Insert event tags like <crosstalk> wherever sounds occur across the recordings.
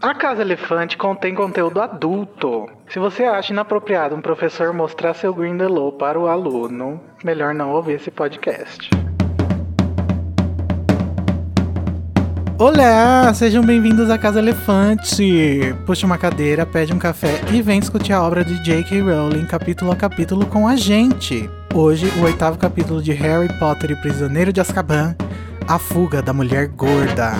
A Casa Elefante contém conteúdo adulto. Se você acha inapropriado um professor mostrar seu Grindelow para o aluno, melhor não ouvir esse podcast. Olá, sejam bem-vindos à Casa Elefante. Puxa uma cadeira, pede um café e vem discutir a obra de J.K. Rowling capítulo a capítulo com a gente. Hoje, o oitavo capítulo de Harry Potter e o Prisioneiro de Azkaban, A Fuga da Mulher Gorda.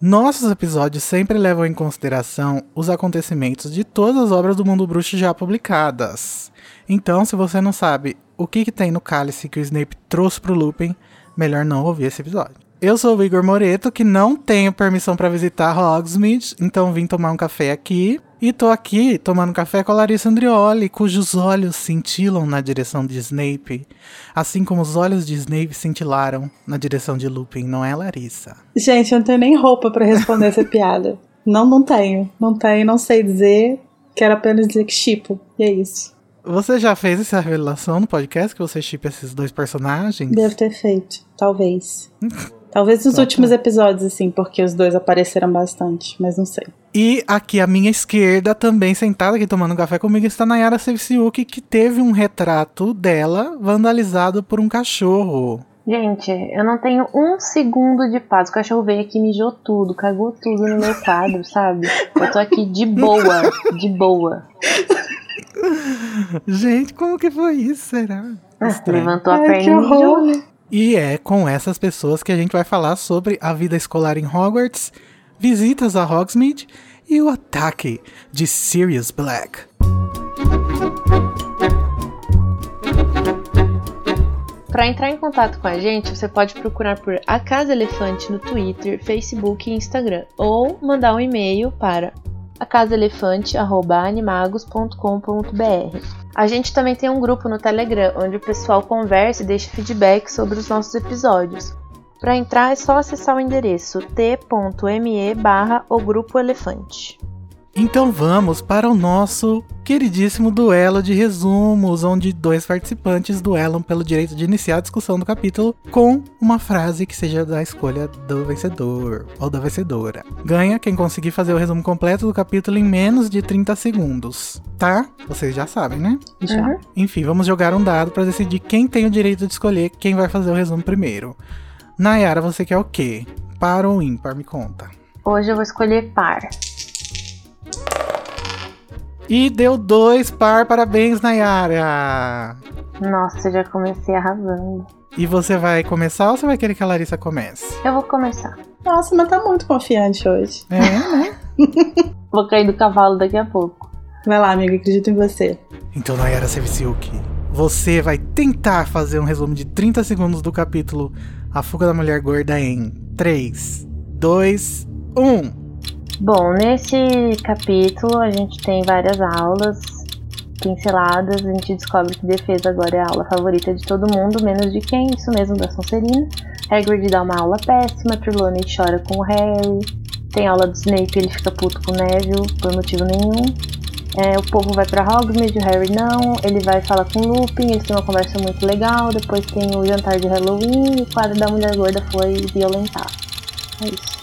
Nossos episódios sempre levam em consideração os acontecimentos de todas as obras do mundo bruxo já publicadas. Então, se você não sabe o que, que tem no cálice que o Snape trouxe pro Lupin, melhor não ouvir esse episódio. Eu sou o Igor Moreto, que não tenho permissão para visitar Hogsmeade, então vim tomar um café aqui. E tô aqui tomando café com a Larissa Andrioli, cujos olhos cintilam na direção de Snape, assim como os olhos de Snape cintilaram na direção de Lupin, não é, Larissa? Gente, eu não tenho nem roupa para responder essa <laughs> piada. Não, não tenho. Não tenho, não sei dizer. Quero apenas dizer que chipo. E é isso. Você já fez essa revelação no podcast que você chipa esses dois personagens? Devo ter feito, talvez. <laughs> talvez nos últimos episódios, assim, porque os dois apareceram bastante, mas não sei. E aqui à minha esquerda, também sentada aqui tomando café comigo, está Nayara Sevciuk, que teve um retrato dela vandalizado por um cachorro. Gente, eu não tenho um segundo de paz. O cachorro veio aqui, mijou tudo, cagou tudo no meu quadro, <laughs> sabe? Eu tô aqui de boa, de boa. Gente, como que foi isso, será? Estranho. Levantou a Ai, perna e mijou. horror. E é com essas pessoas que a gente vai falar sobre a vida escolar em Hogwarts, visitas a Hogsmeade e o ataque de Sirius Black. Para entrar em contato com a gente, você pode procurar por A Casa Elefante no Twitter, Facebook e Instagram, ou mandar um e-mail para acasaelefante@animagos.com.br. A gente também tem um grupo no Telegram, onde o pessoal conversa e deixa feedback sobre os nossos episódios. Para entrar é só acessar o endereço t.me barra o grupo elefante. Então vamos para o nosso queridíssimo duelo de resumos, onde dois participantes duelam pelo direito de iniciar a discussão do capítulo com uma frase que seja da escolha do vencedor ou da vencedora. Ganha quem conseguir fazer o resumo completo do capítulo em menos de 30 segundos, tá? Vocês já sabem, né? Já. Enfim, vamos jogar um dado para decidir quem tem o direito de escolher quem vai fazer o resumo primeiro. Nayara, você quer o quê? Par ou ímpar? Me conta. Hoje eu vou escolher par. E deu dois par, parabéns, Nayara! Nossa, eu já comecei arrasando. E você vai começar ou você vai querer que a Larissa comece? Eu vou começar. Nossa, mas tá muito confiante hoje. É, né? <laughs> Vou cair do cavalo daqui a pouco. Vai lá, amiga, acredito em você. Então, Nayara Sevciuk, você vai tentar fazer um resumo de 30 segundos do capítulo A Fuga da Mulher Gorda em 3, 2, 1. Bom, nesse capítulo a gente tem várias aulas pinceladas, a gente descobre que defesa agora é a aula favorita de todo mundo, menos de quem? Isso mesmo, da Sonserina. Hagrid dá uma aula péssima, Trelawney chora com o Harry, tem aula do Snape ele fica puto com o Neville por motivo nenhum. É, o povo vai pra Hogsmeade, o Harry não, ele vai falar com o Lupin, eles têm uma conversa muito legal, depois tem o jantar de Halloween e o quadro da mulher gorda foi violentado. É isso.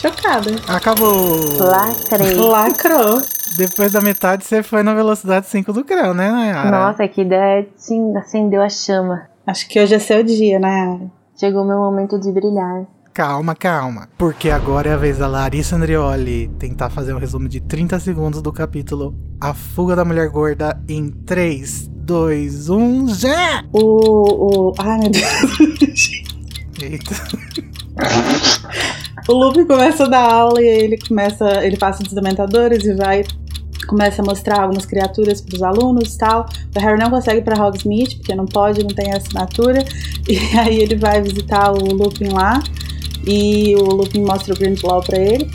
Chocada. Acabou! Lacrei. <laughs> Lacrou. Depois da metade você foi na velocidade 5 do grau, né, Nayara? Nossa, que ideia, sim, acendeu a chama. Acho que hoje é seu dia, né? Chegou o meu momento de brilhar. Calma, calma. Porque agora é a vez da Larissa Andrioli tentar fazer um resumo de 30 segundos do capítulo A Fuga da Mulher Gorda em 3, 2, 1, já! O. o... Ai, meu Deus. <laughs> Eita. <laughs> O Lupin começa a dar aula e aí ele começa. Ele passa dos dementadores e vai. Começa a mostrar algumas criaturas para os alunos e tal. O Harry não consegue ir para Hogsmeade, porque não pode, não tem assinatura. <laughs> E aí ele vai visitar o Lupin lá. E o Lupin mostra o Grindelwald pra ele.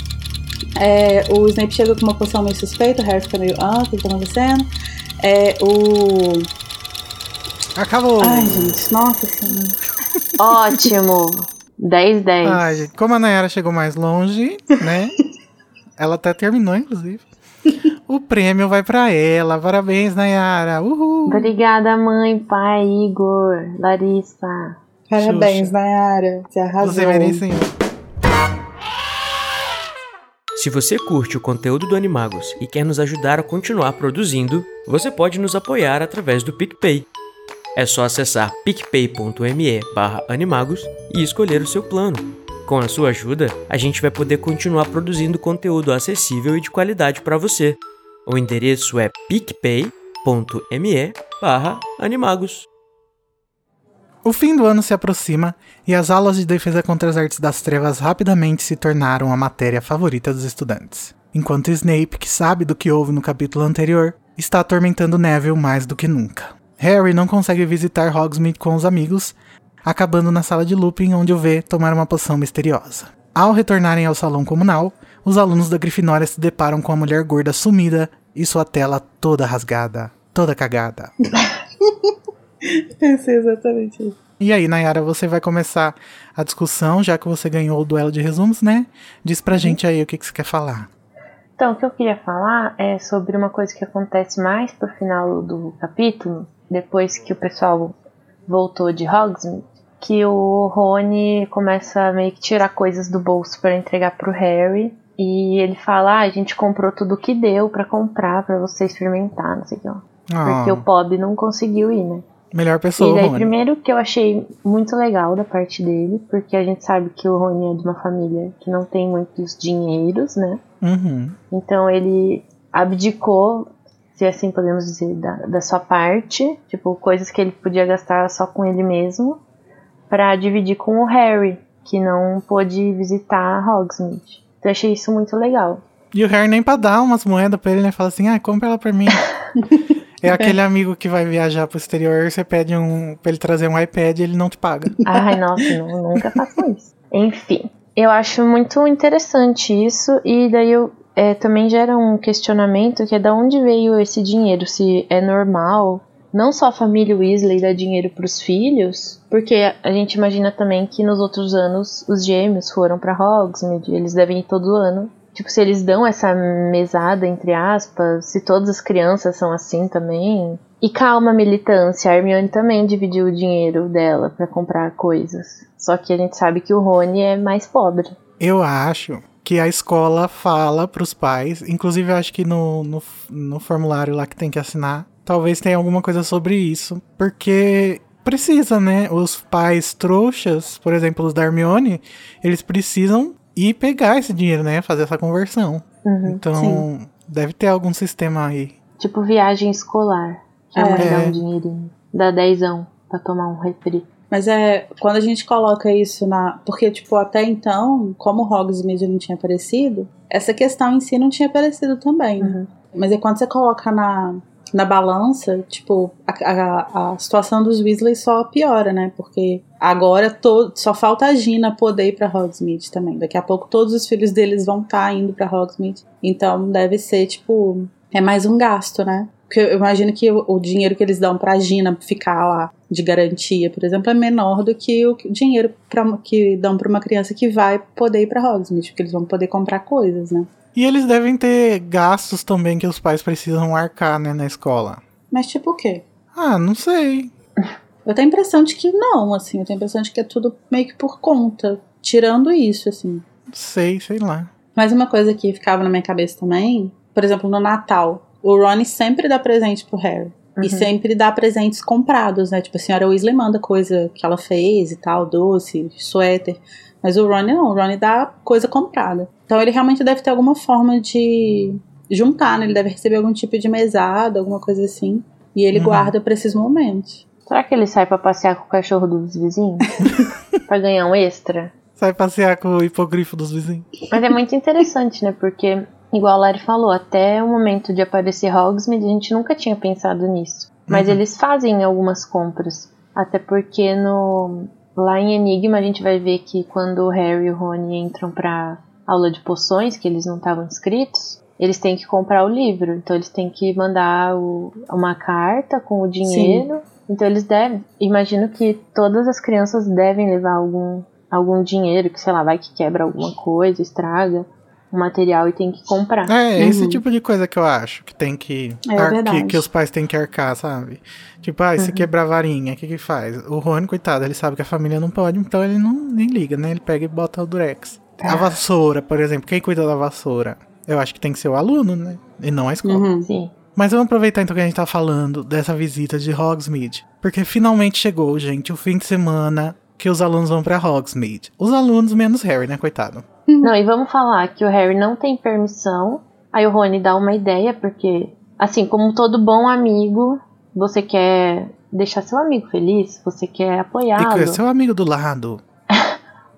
É, o Snape chega com uma poção meio suspeita, o Harry fica meio, ah, o que que tá acontecendo? É, o... Acabou! Ai, gente, nossa senhora. Ótimo! 10, 10. Ai, gente, como a Nayara chegou mais longe, né? <laughs> Ela até terminou, inclusive. O prêmio vai pra ela. Parabéns, Nayara. Uhul. Obrigada, mãe, pai, Igor, Larissa. Parabéns, Xuxa. Nayara. Você arrasou. Você merece. Se você curte o conteúdo do Animagos e quer nos ajudar a continuar produzindo, você pode nos apoiar através do PicPay. É só acessar picpay.me animagos e escolher o seu plano. Com a sua ajuda, a gente vai poder continuar produzindo conteúdo acessível e de qualidade para você. O endereço é picpay.me animagos. O fim do ano se aproxima e as aulas de defesa contra as artes das trevas rapidamente se tornaram a matéria favorita dos estudantes. Enquanto Snape, que sabe do que houve no capítulo anterior, está atormentando Neville mais do que nunca. Harry não consegue visitar Hogsmeade com os amigos, acabando na sala de Lupin, onde o vê tomar uma poção misteriosa. Ao retornarem ao salão comunal, os alunos da Grifinória se deparam com a mulher gorda sumida e sua tela toda rasgada, toda cagada. <laughs> Pensei exatamente isso. E aí, Nayara, você vai começar a discussão, já que você ganhou o duelo de resumos, né? Diz pra gente aí o que, que você quer falar. Então, o que eu queria falar é sobre uma coisa que acontece mais pro final do capítulo, depois que o pessoal voltou de Hogsmeade, que o Rony começa a meio que tirar coisas do bolso para entregar pro Harry. E ele fala: ah, a gente comprou tudo que deu para comprar para você experimentar, não sei o que. ó. Porque Ah, o Pob não conseguiu ir, né? melhor E pessoa, daí, Rony. primeiro que eu achei muito legal da parte dele, porque a gente sabe que o Rony é de uma família que não tem muitos dinheiros, né? Uhum. Então ele abdicou, se assim podemos dizer, da, da sua parte, tipo, coisas que ele podia gastar só com ele mesmo, pra dividir com o Harry, que não pôde visitar Hogsmeade. Então eu achei isso muito legal. E o Harry nem pra dar umas moedas pra ele, né? Fala assim, ah, compra ela pra mim. <laughs> é aquele amigo que vai viajar pro exterior, você pede um pra ele trazer um iPad e ele não te paga. Ai, nossa, <laughs> não, nunca façam isso. Enfim, eu acho muito interessante isso, e daí eu, é, também gera um questionamento que é da onde veio esse dinheiro, se é normal. Não só a família Weasley dá dinheiro pros filhos, porque a gente imagina também que nos outros anos os gêmeos foram pra Hogsmeade, eles devem ir todo ano. Tipo, se eles dão essa mesada, entre aspas, se todas as crianças são assim também. E calma, militância, a Hermione também dividiu o dinheiro dela pra comprar coisas. Só que a gente sabe que o Rony é mais pobre. Eu acho que a escola fala pros pais, inclusive eu acho que no, no, no formulário lá que tem que assinar, talvez tenha alguma coisa sobre isso, porque precisa, né? Os pais trouxas, por exemplo, os da Hermione, eles precisam ir pegar esse dinheiro, né? Fazer essa conversão. Uhum, Então, sim. deve ter algum sistema aí. Tipo viagem escolar. Que a É. mãe dá É. um dinheirinho. Dá dezão pra tomar um refri. Mas é, quando a gente coloca isso na. Porque, tipo, até então, como Hogsmeade não tinha aparecido, essa questão em si não tinha aparecido também. né? Uhum. Mas é quando você coloca na, na balança, tipo, a, a, a situação dos Weasley só piora, né? Porque agora to, só falta a Gina poder ir pra Hogsmeade também. Daqui a pouco todos os filhos deles vão estar indo pra Hogsmeade. Então deve ser, tipo, é mais um gasto, né? Porque eu imagino que o, o dinheiro que eles dão pra Gina ficar lá de garantia, por exemplo, é menor do que o dinheiro pra, que dão pra uma criança que vai poder ir pra Hogsmeade, porque eles vão poder comprar coisas, né? E eles devem ter gastos também que os pais precisam arcar, né, na escola. Mas tipo o quê? Ah, não sei. <laughs> Eu tenho a impressão de que não, assim. Eu tenho a impressão de que é tudo meio que por conta. Tirando isso, assim. Sei, sei lá. Mas uma coisa que ficava na minha cabeça também, por exemplo, no Natal, o Ronnie sempre dá presente pro Harry. E Uhum. sempre dá presentes comprados, né? Tipo, a senhora Weasley manda coisa que ela fez e tal, doce, suéter. Mas o Ronnie não, o Ronnie dá coisa comprada. Então ele realmente deve ter alguma forma de juntar, né? Ele deve receber algum tipo de mesada, alguma coisa assim. E ele Uhum. guarda pra esses momentos. Será que ele sai pra passear com o cachorro dos vizinhos? <laughs> pra ganhar um extra? Sai passear com o hipogrifo dos vizinhos. Mas é muito interessante, né? Porque, igual a Lari falou, até o momento de aparecer Hogsmeade, a gente nunca tinha pensado nisso. Mas Uhum. eles fazem algumas compras. Até porque no lá em Enigma a gente vai ver que quando o Harry e o Rony entram pra aula de poções, que eles não estavam inscritos, eles têm que comprar o livro. Então eles têm que mandar o- uma carta com o dinheiro. Então eles devem. Imagino que todas as crianças devem levar algum, algum dinheiro, que sei lá, vai que quebra alguma coisa, estraga. O material e tem que comprar. É, Uhum. esse tipo de coisa que eu acho que tem que. É ar- que, que os pais têm que arcar, sabe? Tipo, ah, se Uhum. quebrar a varinha, o que que faz? O Rony, coitado, ele sabe que a família não pode, então ele não nem liga, né? Ele pega e bota o durex. Ah. A vassoura, por exemplo, quem cuida da vassoura? Eu acho que tem que ser o aluno, né? E não a escola. Uhum. Sim. Mas vamos aproveitar então que a gente tá falando dessa visita de Hogsmeade. Porque finalmente chegou, gente, o fim de semana que os alunos vão pra Hogsmeade. Os alunos menos Harry, né, coitado? Não, e vamos falar que o Harry não tem permissão. Aí o Rony dá uma ideia, porque, assim, como todo bom amigo, você quer deixar seu amigo feliz, você quer apoiá-lo. que seu amigo do lado. <laughs>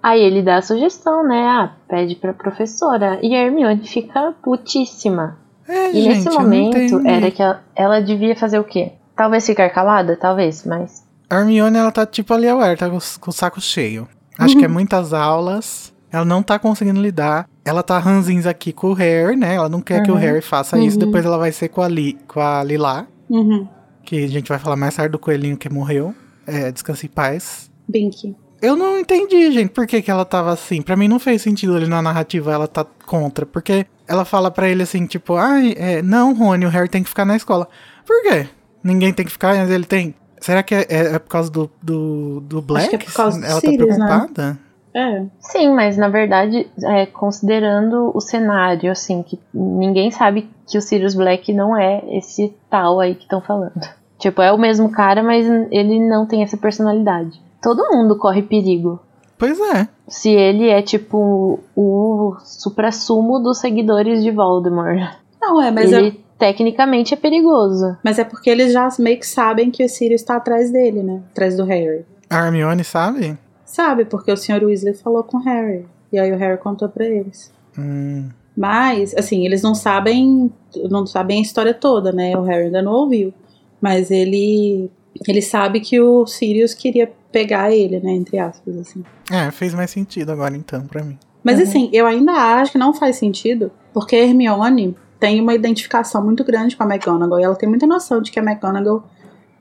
Aí ele dá a sugestão, né? Ah, pede pra professora. E a Hermione fica putíssima. É, E gente, nesse momento era que ela, ela devia fazer o quê? Talvez ficar calada, talvez, mas. A Hermione, ela tá tipo ali, ué, tá com, com o saco cheio. Acho que é muitas aulas. Ela não tá conseguindo lidar. Ela tá ranzinza aqui com o Harry, né? Ela não quer que o Uhum. Harry faça isso. Uhum. Depois ela vai ser com a, Li, com a Lilá. Uhum. Que a gente vai falar mais tarde do coelhinho que morreu. É, descanse em paz. Bink. Eu não entendi, gente, por que, que ela tava assim. Pra mim não fez sentido ali na narrativa ela tá contra. Porque ela fala pra ele assim, tipo, ai, é, não, Rony, o Harry tem que ficar na escola. Por quê? Ninguém tem que ficar, mas ele tem. Será que é, é- é por causa do, do, do Black? que é por causa do ela Sirius, né? tá preocupada? É. Sim, mas na verdade, é, considerando o cenário, assim, que ninguém sabe que o Sirius Black não é esse tal aí que estão falando. Tipo, é o mesmo cara, mas ele não tem essa personalidade. Todo mundo corre perigo. Pois é. Se ele é, tipo, o supra-sumo dos seguidores de Voldemort. Não, é, mas, ele é, tecnicamente é perigoso. mas é porque eles já meio que sabem que o Sirius tá atrás dele, né? Atrás do Harry. A Hermione sabe? Sabe, porque o Sr. Weasley falou com o Harry. E aí o Harry contou pra eles. Hum, Mas, assim, eles não sabem, não sabem a história toda, né? O Harry ainda não ouviu. Mas ele ele sabe que o Sirius queria pegar ele, né, entre aspas, assim. é, fez mais sentido agora então pra mim. Mas Uhum. assim, eu ainda acho que não faz sentido, porque a Hermione tem uma identificação muito grande com a McGonagall e ela tem muita noção de que a McGonagall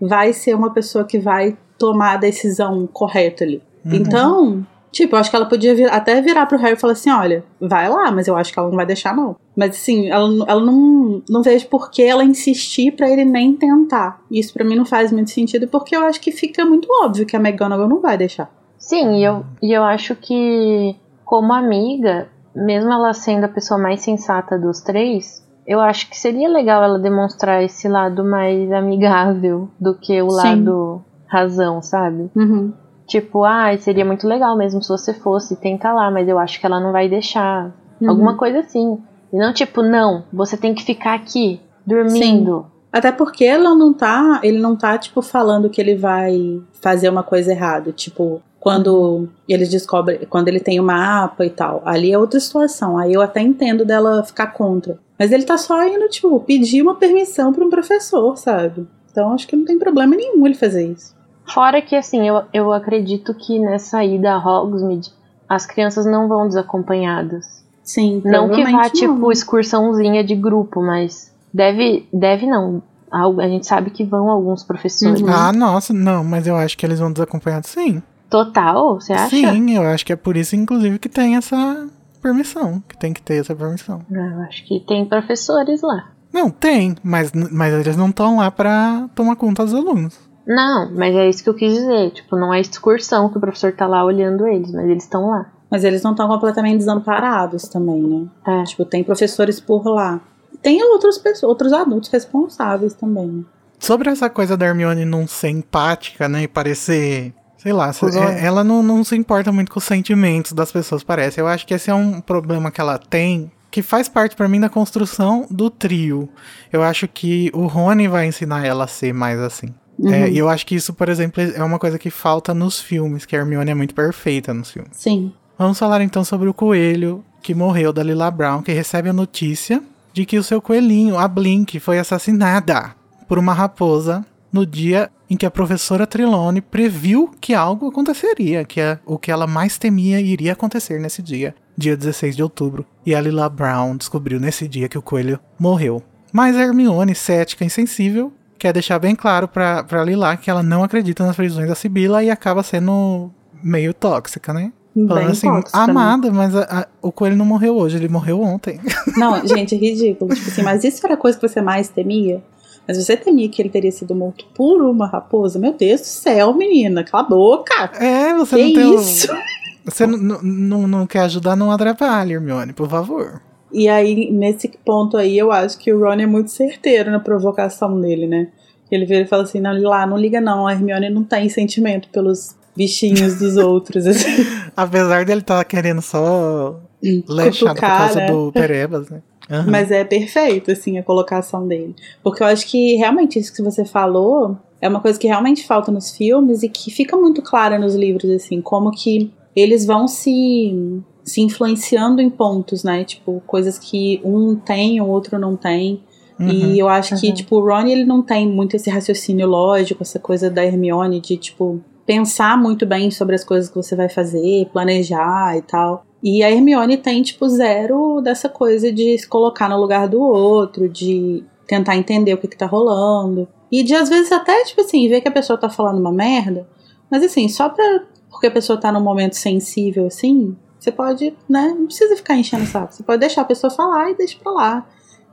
vai ser uma pessoa que vai tomar a decisão correta ali. Uhum. Então, tipo, eu acho que ela podia vir- até virar pro Harry e falar assim: olha, vai lá, mas eu acho que ela não vai deixar, não. Mas assim, ela, ela não, não vejo por que ela insistir pra ele nem tentar. Isso pra mim não faz muito sentido, porque eu acho que fica muito óbvio que a McGonagall não vai deixar. Sim, e eu, e eu acho que, como amiga, mesmo ela sendo a pessoa mais sensata dos três, eu acho que seria legal ela demonstrar esse lado mais amigável do que o Sim. lado razão, sabe? Uhum. Tipo, ah, seria muito legal mesmo se você fosse, tenta lá, mas eu acho que ela não vai deixar. Uhum. Alguma coisa assim. E não tipo, não, você tem que ficar aqui, dormindo. Até porque ela não tá, ele não tá, tipo, falando que ele vai fazer uma coisa errada. Tipo, quando eles descobrem, quando ele tem o mapa e tal. Ali é outra situação. Aí eu até entendo dela ficar contra. Mas ele tá só indo, tipo, pedir uma permissão pra um professor, sabe? Então acho que não tem problema nenhum ele fazer isso. Fora que, assim, eu, eu acredito que nessa ida a Hogsmeade, as crianças não vão desacompanhadas. Sim, Não que vá, tipo, não. excursãozinha de grupo, mas deve, deve não. A gente sabe que vão alguns professores. Uhum. Ah, nossa, não, mas eu acho que eles vão desacompanhados sim. Total, você acha? Sim, eu acho que é por isso, inclusive, que tem essa permissão. Que tem que ter essa permissão. Ah, Eu acho que tem professores lá. Não, tem, mas, mas eles não estão lá pra tomar conta dos alunos. Não, mas é isso que eu quis dizer. Tipo, não é excursão que o professor tá lá olhando eles, mas eles estão lá. Mas eles não estão completamente desamparados também, né? É. Tipo, tem professores por lá. Tem outros, outros adultos responsáveis também, né? Sobre essa coisa da Hermione não ser empática, né? E parecer. Sei lá, é- ela não, não se importa muito com os sentimentos das pessoas, parece. Eu acho que esse é um problema que ela tem, que faz parte pra mim da construção do trio. Eu acho que o Rony vai ensinar ela a ser mais assim. É, e eu acho que isso, por exemplo, é uma coisa que falta nos filmes, que a Hermione é muito perfeita nos filmes. Sim. Vamos falar então sobre o coelho que morreu da Lila Brown, que recebe a notícia de que o seu coelhinho, a Blink, foi assassinada por uma raposa no dia em que a professora Trelawney previu que algo aconteceria, que é o que ela mais temia iria acontecer nesse dia, dia 16 de outubro. E a Lila Brown descobriu nesse dia que o coelho morreu. Mas a Hermione, cética e insensível, quer deixar bem claro pra, pra Lila que ela não acredita nas previsões da Sibila e acaba sendo meio tóxica, né? Falando assim, tóxico também. amada, mas a- a- o coelho não morreu hoje, ele morreu ontem. <laughs> Não, gente, é ridículo. Tipo assim, mas isso era a coisa que você mais temia? Mas você temia que ele teria sido morto por uma raposa? Meu Deus do céu, menina, cala a boca! É, você Que não tem. isso? <laughs> Você não, não, não- não quer ajudar, não atrapalhe, Hermione, por favor. E aí, nesse ponto aí, eu acho que o Ron é muito certeiro na provocação dele, né? Ele vira e fala assim, não, lá, não liga não, a Hermione não tem sentimento pelos bichinhos dos outros, <laughs> assim. Apesar dele estar querendo só lechar por causa né? do Perebas, né? Aham. Mas é perfeito, assim, a colocação dele. Porque eu acho que realmente isso que você falou é uma coisa que realmente falta nos filmes e que fica muito clara nos livros, assim, como que eles vão se, se influenciando em pontos, né? Tipo, coisas que um tem, o outro não tem. Uhum. E eu acho que, Uhum. tipo, o Ron, ele não tem muito esse raciocínio lógico, essa coisa da Hermione de, tipo, pensar muito bem sobre as coisas que você vai fazer, planejar e tal. E a Hermione tem, tipo, zero dessa coisa de se colocar no lugar do outro, de tentar entender o que, que tá rolando. E de, às vezes, até, tipo assim, ver que a pessoa tá falando uma merda. Mas, assim, só pra. Porque a pessoa tá num momento sensível, assim, você pode, né? Não precisa ficar enchendo o saco. Você pode deixar a pessoa falar e deixa pra lá.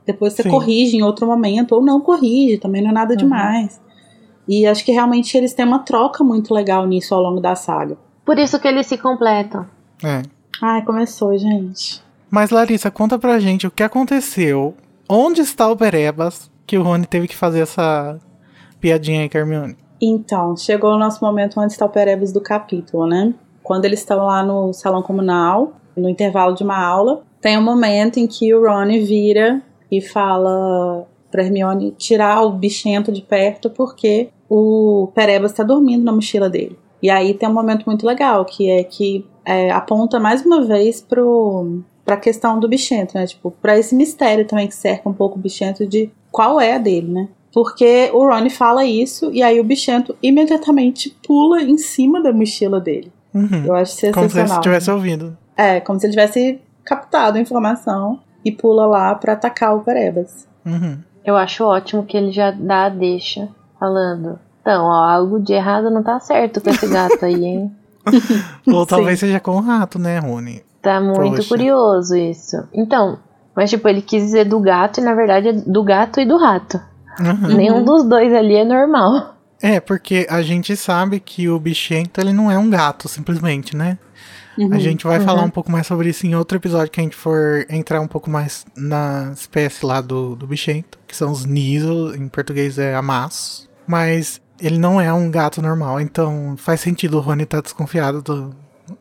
Depois você Sim. corrige em outro momento, ou não corrige, também não é nada Uhum. demais. E acho que realmente eles têm uma troca muito legal nisso ao longo da saga. Por isso que eles se completam. É. Ai, começou, gente. Mas, Larissa, conta pra gente o que aconteceu. Onde está o Perebas que o Rony teve que fazer essa piadinha aí com a Hermione? Então, chegou o nosso momento onde está o Perebas do capítulo, né? Quando eles estão lá no salão comunal, no intervalo de uma aula, tem um momento em que o Ron vira e fala pra Hermione tirar o bichento de perto porque o Perebas está dormindo na mochila dele. E aí tem um momento muito legal, que é que é, aponta mais uma vez pro, pra questão do bichento, né? Tipo, pra esse mistério também que cerca um pouco o bichento de qual é a dele, né? Porque o Ron fala isso e aí o bichento imediatamente pula em cima da mochila dele. Uhum. Eu acho Como se ele sensacional. tivesse ouvido. É, como se ele tivesse captado a informação e pula lá pra atacar o Perebas. Uhum. Eu acho ótimo que ele já dá a deixa falando. Então, ó, algo de errado não tá certo com esse gato aí, hein? <laughs> Ou talvez seja com o rato, né, Rony? Tá muito Poxa. curioso isso. Então, mas tipo, ele quis dizer do gato e na verdade é do gato e do rato. Uhum. Nenhum dos dois ali é normal. É, porque a gente sabe que o bichento ele não é um gato, simplesmente, né? Uhum. A gente vai Uhum. falar um pouco mais sobre isso em outro episódio que a gente for entrar um pouco mais na espécie lá do, do bichento, que são os Niso, em português é amasso. Mas ele não é um gato normal, então faz sentido o Rony estar desconfiado do,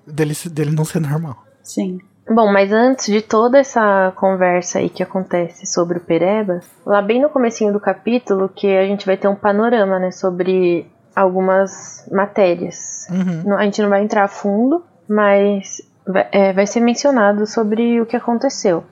dele, dele não ser normal. Sim. Bom, mas antes de toda essa conversa aí que acontece sobre o Perebas, lá bem no comecinho do capítulo, que a gente vai ter um panorama, né, sobre algumas matérias. Uhum. A gente não vai entrar a fundo, mas vai, é, vai ser mencionado sobre o que aconteceu.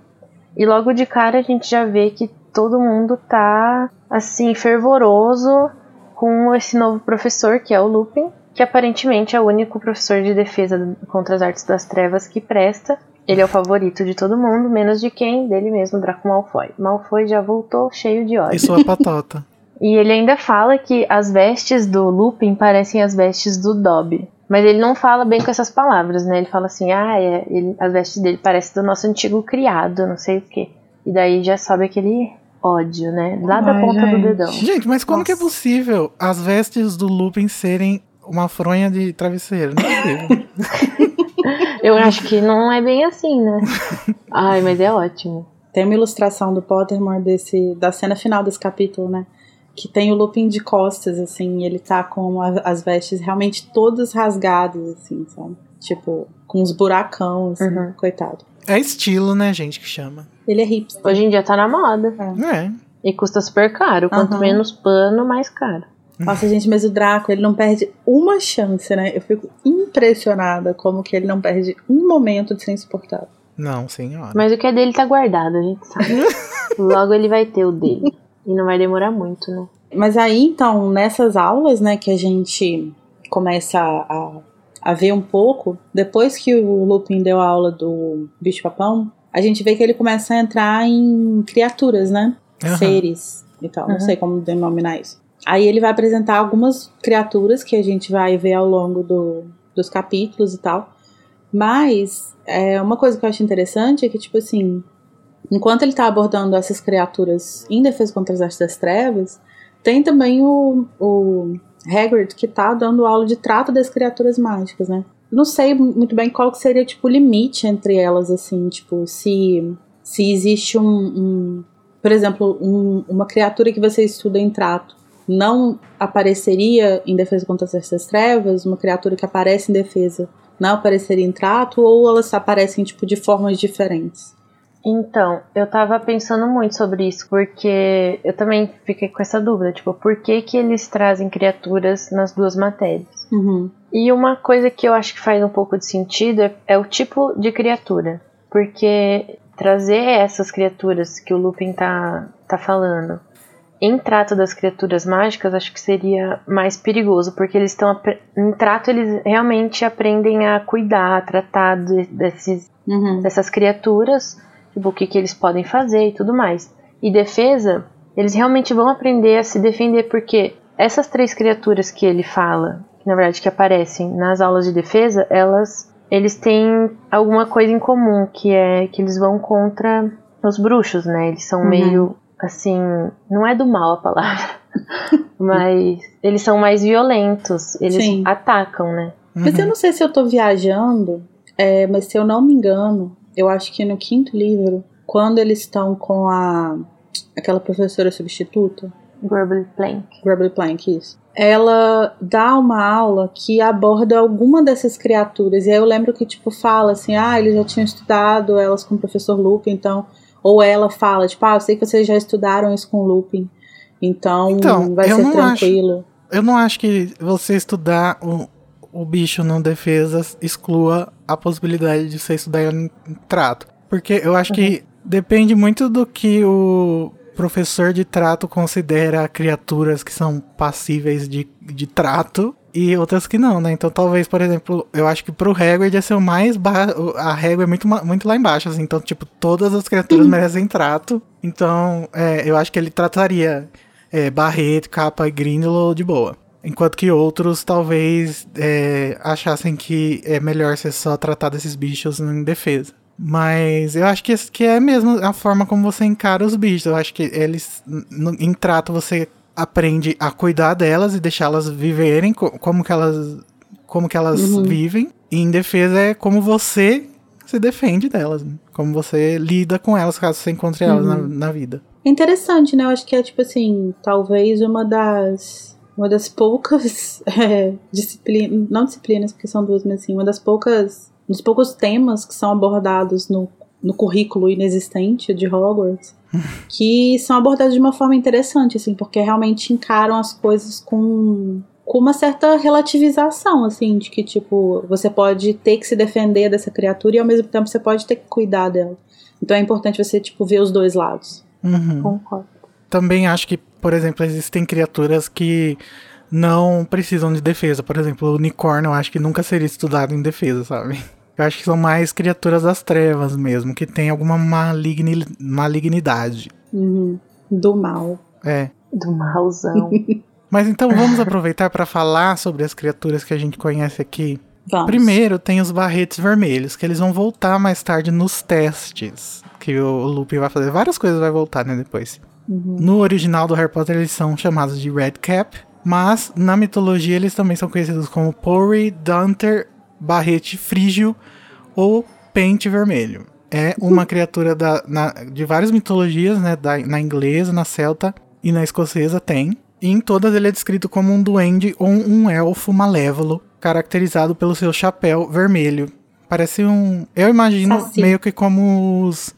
E logo de cara a gente já vê que todo mundo tá, assim, fervoroso com esse novo professor, que é o Lupin, que aparentemente é o único professor de defesa contra as artes das trevas que presta. Ele é o favorito de todo mundo, menos de quem? Dele mesmo, Draco Malfoy. Malfoy já voltou cheio de ódio. E sua patota. <laughs> E ele ainda fala que as vestes do Lupin parecem as vestes do Dobby. Mas ele não fala bem com essas palavras, né? Ele fala assim, ah, é, ele- as vestes dele parecem do nosso antigo criado, não sei o quê. E daí já sobe aquele ódio, né? Lá da Ai, ponta gente. do dedão. Gente, mas como que é Nossa. possível as vestes do Lupin serem uma fronha de travesseiro? Não é possível. <laughs> Eu acho que não é bem assim, né? <laughs> Ai, mas é ótimo. Tem uma ilustração do Pottermore desse, da cena final desse capítulo, né? Que tem o Lupin de costas, assim, e ele tá com a- as vestes realmente todas rasgadas, assim, sabe? Tipo, com uns buracão, assim, Uhum. coitado. É estilo, né, gente, que chama. Ele é hipster. Hoje em dia tá na moda. É. E custa super caro. Quanto Aham. menos pano, mais caro. Nossa, gente, mas o Draco, ele não perde uma chance, né? Eu fico impressionada como que ele não perde um momento de ser insuportável. Não, senhora. Mas o que é dele tá guardado, a gente sabe. <laughs> Logo ele vai ter o dele. E não vai demorar muito, né? Mas aí, então, nessas aulas, né, que a gente começa a, a, ver um pouco, depois que o Lupin deu a aula do bicho-papão, a gente vê que ele começa a entrar em criaturas, né? Aham. Seres e tal. Não Uhum. sei como denominar isso. Aí ele vai apresentar algumas criaturas que a gente vai ver ao longo do, dos capítulos e tal. Mas é, uma coisa que eu acho interessante é que, tipo assim, enquanto ele tá abordando essas criaturas em defesa contra as artes das trevas, tem também o, o Hagrid que tá dando aula de trato das criaturas mágicas, né? Não sei muito bem qual seria, tipo, o limite entre elas, assim, tipo, se, se existe um, um por exemplo, um, uma criatura que você estuda em trato não apareceria em defesa contra as trevas, uma criatura que aparece em defesa não apareceria em trato, ou elas aparecem tipo de formas diferentes? Então, eu tava pensando muito sobre isso, porque eu também fiquei com essa dúvida, tipo, por que que eles trazem criaturas nas duas matérias? Uhum. E uma coisa que eu acho que faz um pouco de sentido é, é o tipo de criatura, porque trazer essas criaturas que o Lupin tá, tá falando em trato das criaturas mágicas, acho que seria mais perigoso, porque eles estão em trato eles realmente aprendem a cuidar, a tratar de, desses, uhum. dessas criaturas, tipo o que, que eles podem fazer e tudo mais. E defesa, eles realmente vão aprender a se defender, porque essas três criaturas que ele fala, que na verdade que aparecem nas aulas de defesa, elas eles têm alguma coisa em comum, que é que eles vão contra os bruxos, né? Eles são uhum. meio assim, não é do mal a palavra, <laughs> mas eles são mais violentos, eles Sim. atacam, né? Uhum. Mas eu não sei se eu tô viajando, é, mas se eu não me engano, eu acho que no quinto livro, quando eles estão com a aquela professora substituta, Grubbly Plank. Grubbly Plank, isso. Ela dá uma aula que aborda alguma dessas criaturas. E aí eu lembro que, tipo, fala assim: ah, eles já tinham estudado elas com o professor Luke, então ou ela fala, tipo, ah, eu sei que vocês já estudaram isso com looping, então, então vai ser tranquilo. Acho, eu não acho que você estudar o, o bicho não defesa exclua a possibilidade de você estudar em trato. Porque eu acho que depende muito do que o professor de trato considera criaturas que são passíveis de, de trato e outras que não, né? Então talvez, por exemplo, eu acho que pro Hagrid ia ser o mais baixo. A régua é muito, muito lá embaixo, assim. Então, tipo, todas as criaturas uhum. merecem trato. Então, é, eu acho que ele trataria é, Barreto, Capa e Grindelwald de boa. Enquanto que outros talvez é, achassem que é melhor ser só tratar desses bichos em defesa. Mas eu acho que, que é mesmo a forma como você encara os bichos. Eu acho que eles, no, em trato, você aprende a cuidar delas e deixá-las viverem como que elas, como que elas uhum. vivem. E em defesa é como você se defende delas, né? como você lida com elas caso você encontre elas uhum. na, na vida. É interessante, né? Eu acho que é tipo assim, talvez uma das uma das poucas <laughs> é, disciplinas, não disciplinas porque são duas, mas assim, uma das poucas, um dos poucos temas que são abordados no, no currículo inexistente de Hogwarts <laughs> que são abordados de uma forma interessante, assim, porque realmente encaram as coisas com, com uma certa relativização, assim, de que, tipo, você pode ter que se defender dessa criatura e ao mesmo tempo você pode ter que cuidar dela. Então é importante você, tipo, ver os dois lados. Uhum. Concordo. Também acho que, por exemplo, existem criaturas que não precisam de defesa. Por exemplo, o unicórnio eu acho que nunca seria estudado em defesa, sabe? Eu acho que são mais criaturas das trevas mesmo, que tem alguma maligni malignidade. Uhum. Do mal. É. Do malzão. <laughs> Mas então vamos aproveitar para falar sobre as criaturas que a gente conhece aqui. Vamos. Primeiro tem os barretes vermelhos, que eles vão voltar mais tarde nos testes. Que o Lupin vai fazer. Várias coisas vai voltar, né, depois. Uhum. No original do Harry Potter eles são chamados de Red Cap. Mas na mitologia eles também são conhecidos como Pori, Dunter barrete frígio ou pente vermelho. É uma criatura da, na, de várias mitologias, né? Da, na inglesa, na celta e na escocesa tem. E em todas ele é descrito como um duende ou um elfo malévolo, caracterizado pelo seu chapéu vermelho. Parece um. Eu imagino assim. meio que como os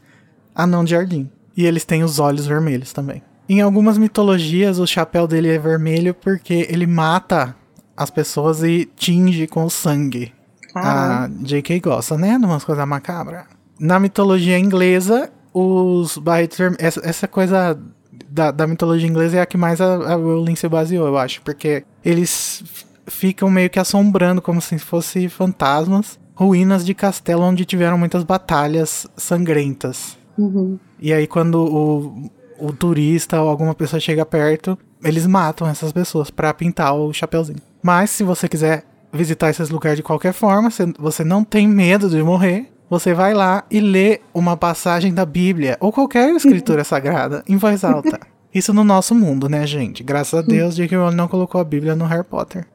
anão de jardim. E eles têm os olhos vermelhos também. Em algumas mitologias, o chapéu dele é vermelho porque ele mata as pessoas e tinge com o sangue. A J.K. gosta, né? De umas coisas macabras. Na mitologia inglesa, os barretos vermelhos. Essa, essa, coisa da, da, mitologia inglesa é a que mais a, a Rowling se baseou, eu acho. Porque eles ficam meio que assombrando como se fossem fantasmas. Ruínas de castelo onde tiveram muitas batalhas sangrentas. Uhum. E aí, quando o, o turista ou alguma pessoa chega perto, eles matam essas pessoas para pintar o chapeuzinho. Mas se você quiser visitar esses lugares de qualquer forma, você- não tem medo de morrer, você vai lá e lê uma passagem da Bíblia ou qualquer <laughs> escritura sagrada em voz alta. Isso no nosso mundo, né, gente? Graças a Deus, J.K. Rowling não colocou a Bíblia no Harry Potter.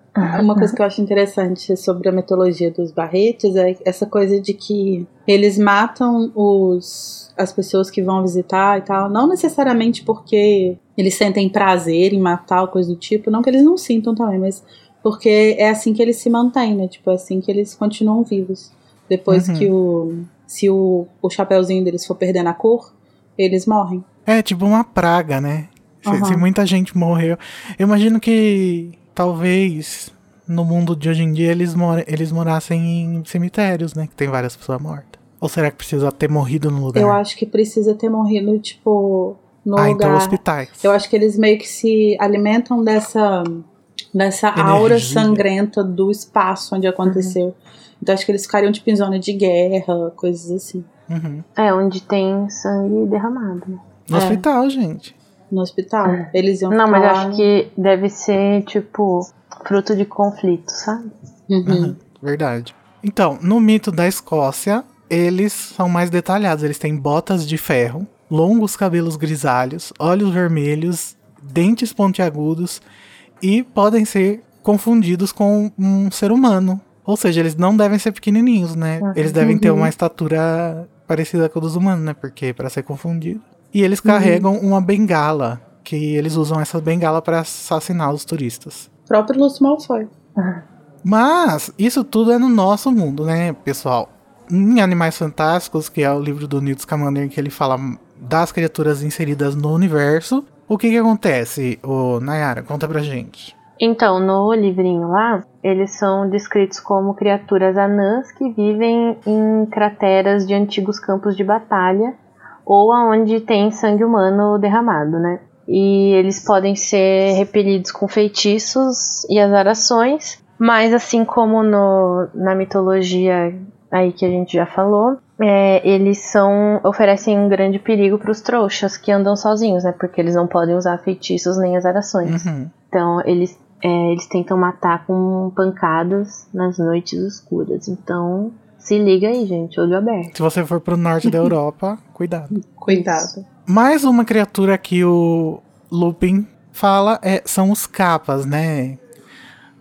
Uma coisa que eu acho interessante sobre a mitologia dos barretes é essa coisa de que eles matam os, as pessoas que vão visitar e tal, não necessariamente porque eles sentem prazer em matar ou coisa do tipo, não que eles não sintam também, mas porque é assim que eles se mantêm, né? Tipo, é assim que eles continuam vivos. Depois Uhum. que o. Se o, o chapéuzinho deles for perdendo a cor, eles morrem. É tipo uma praga, né? Se, Aham. se muita gente morreu. Eu imagino que talvez no mundo de hoje em dia eles, mora, eles morassem em cemitérios, né? Que tem várias pessoas mortas. Ou será que precisa ter morrido no lugar? Eu acho que precisa ter morrido, tipo, no ah, lugar. então hospitais. Eu acho que eles meio que se alimentam dessa, dessa aura sangrenta do espaço onde aconteceu. Então acho que eles ficariam tipo em zona de guerra, coisas assim. Uhum. É, onde tem sangue derramado. né? No É. hospital, gente. No hospital. É. Eles iam Não, mas eu acho que deve ser, tipo, fruto de conflito, sabe? Uhum. Uhum, Verdade. Então, no mito da Escócia, eles são mais detalhados. Eles têm botas de ferro, longos cabelos grisalhos, olhos vermelhos, dentes pontiagudos e podem ser confundidos com um ser humano. Ou seja, eles não devem ser pequenininhos, né? Eles devem ter uma estatura parecida com a dos humanos, né? Porque para ser confundido. E eles carregam uma bengala, que eles usam essa bengala para assassinar os turistas. O próprio Lúcio Malfoy. Mas isso tudo é no nosso mundo, né, pessoal? Em Animais Fantásticos, que é o livro do Newt Scamander, que ele fala das criaturas inseridas no universo, o que que acontece, ô Nayara? Conta pra gente. Então, no livrinho lá, eles são descritos como criaturas anãs que vivem em crateras de antigos campos de batalha ou aonde tem sangue humano derramado, né? E eles podem ser repelidos com feitiços e azarações, mas assim como no, na mitologia aí que a gente já falou, é, eles são oferecem um grande perigo para os trouxas que andam sozinhos, né? Porque eles não podem usar feitiços nem azarações. Uhum. Então, eles, é, eles tentam matar com pancadas nas noites escuras. Então, se liga aí, gente, olho aberto. Se você for pro norte da <laughs> Europa, cuidado. Cuidado. Mais uma criatura que o Lupin fala é, são os capas, né?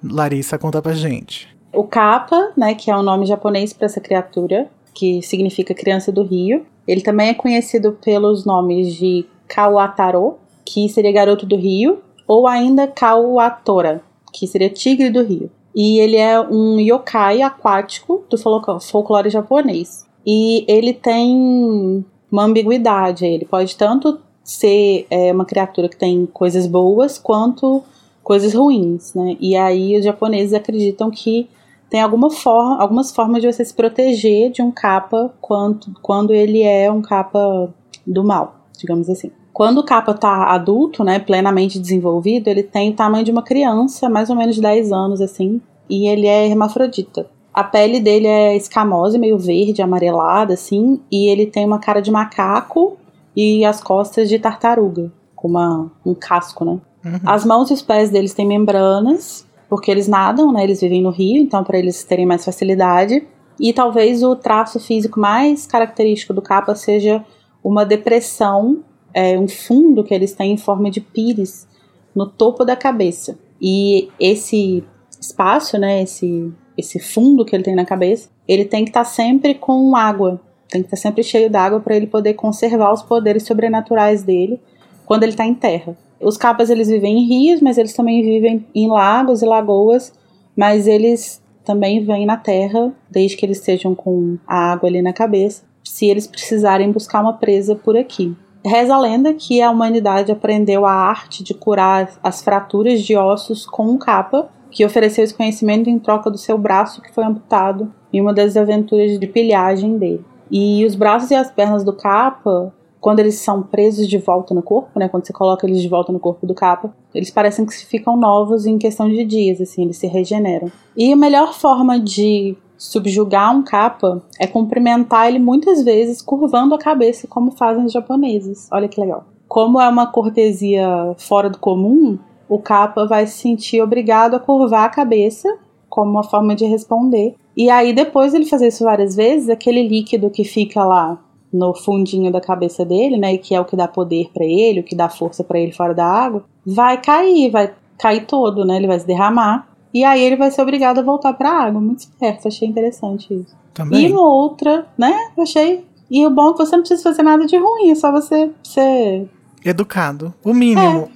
Larissa, conta pra gente. O Kappa, né, que é o nome japonês para essa criatura, que significa criança do rio. Ele também é conhecido pelos nomes de Kawataro, que seria garoto do rio, ou ainda Kawatora, que seria tigre do rio. E ele é um yokai aquático do folclore japonês. E ele tem uma ambiguidade. Ele pode tanto ser é, uma criatura que tem coisas boas quanto coisas ruins, né? E aí os japoneses acreditam que tem alguma forma, algumas formas de você se proteger de um capa quando, quando ele é um capa do mal, digamos assim. Quando o capa tá adulto, né, plenamente desenvolvido, ele tem o tamanho de uma criança, mais ou menos de 10 anos, assim, e ele é hermafrodita. A pele dele é escamosa, meio verde, amarelada, assim, e ele tem uma cara de macaco e as costas de tartaruga, com uma, um casco, né? Uhum. As mãos e os pés deles têm membranas, porque eles nadam, né? Eles vivem no rio, então para eles terem mais facilidade. E talvez o traço físico mais característico do capa seja uma depressão, é, um fundo que eles têm em forma de pires no topo da cabeça. E esse espaço, né? Esse, esse fundo que ele tem na cabeça, ele tem que estar sempre com água. Tem que estar sempre cheio d'água para ele poder conservar os poderes sobrenaturais dele quando ele está em terra. Os capas eles vivem em rios, mas eles também vivem em lagos e lagoas, mas eles também vêm na terra, desde que eles estejam com a água ali na cabeça, se eles precisarem buscar uma presa por aqui. Reza a lenda que a humanidade aprendeu a arte de curar as fraturas de ossos com um capa, que ofereceu esse conhecimento em troca do seu braço que foi amputado em uma das aventuras de pilhagem dele. E os braços e as pernas do capa quando eles são presos de volta no corpo, né, quando você coloca eles de volta no corpo do capa, eles parecem que ficam novos em questão de dias, assim, eles se regeneram. E a melhor forma de subjugar um capa é cumprimentar ele muitas vezes curvando a cabeça, como fazem os japoneses. Olha que legal. Como é uma cortesia fora do comum, o capa vai se sentir obrigado a curvar a cabeça como uma forma de responder. E aí, depois ele fazer isso várias vezes, aquele líquido que fica lá no fundinho da cabeça dele, né, e que é o que dá poder para ele, o que dá força para ele fora da água, vai cair, vai cair todo, né? Ele vai se derramar. E aí ele vai ser obrigado a voltar para a água. Muito esperto, achei interessante isso. Também. E uma outra, né? Achei. E o bom é que você não precisa fazer nada de ruim, é só você ser. Educado. O mínimo.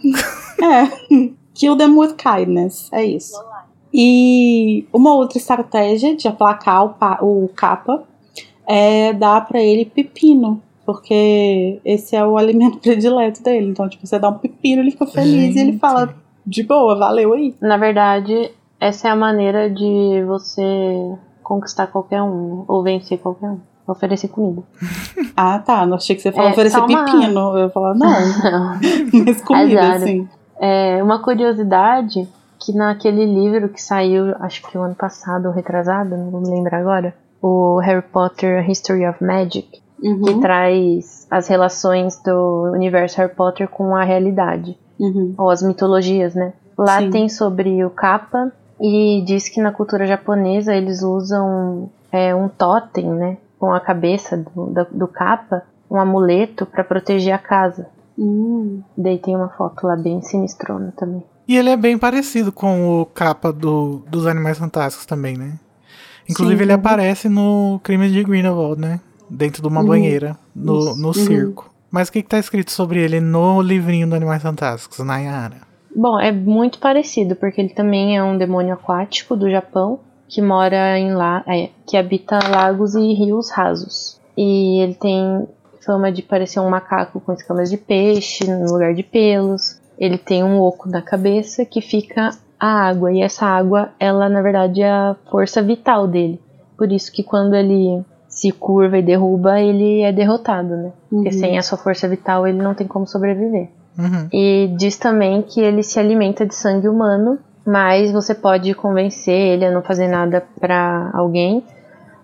É. <laughs> Kill them with kindness. É isso. E uma outra estratégia de aplacar o, o capa é dar pra ele pepino. Porque esse é o alimento <laughs> predileto dele. Então, tipo, você dá um pepino, ele fica feliz e ele Gente. fala, de boa, valeu aí. Na verdade, essa é a maneira de você conquistar qualquer um, ou vencer qualquer um. Oferecer comida. <laughs> Ah, tá. Não achei que você falou É, oferecer uma- pepino. Eu ia falar, não, <laughs> mas comida, Azar. assim. É, uma curiosidade que naquele livro que saiu, acho que o ano passado ou retrasado, não vou me lembrar agora, o Harry Potter History of Magic, que Uhum, traz as relações do universo Harry Potter com a realidade, uhum. ou as mitologias, né? Lá Sim. tem sobre o Kappa e diz que na cultura japonesa eles usam é, um totem, né? Com a cabeça do, da- do Kappa, um amuleto para proteger a casa. Hum. Daí tem uma foto lá bem sinistrona também. E ele é bem parecido com o capa do, dos Animais Fantásticos também, né? Inclusive Sim. ele aparece no Crimes de Grindelwald, né? Dentro de uma Uhum. banheira, no, no Uhum. circo. Mas o que, que tá escrito sobre ele no livrinho do Animais Fantásticos, Nayara? Bom, é muito parecido, porque ele também é um demônio aquático do Japão que mora em lá, é, que habita lagos e rios rasos. E ele tem fama de parecer um macaco com escamas de peixe no lugar de pelos. Ele tem um oco na cabeça que fica a água, e essa água, ela na verdade é a força vital dele. Por isso que quando ele se curva e derruba, ele é derrotado, né? Porque Uhum. sem a sua força vital, ele não tem como sobreviver. Uhum. E diz também que ele se alimenta de sangue humano, mas você pode convencer ele a não fazer nada pra alguém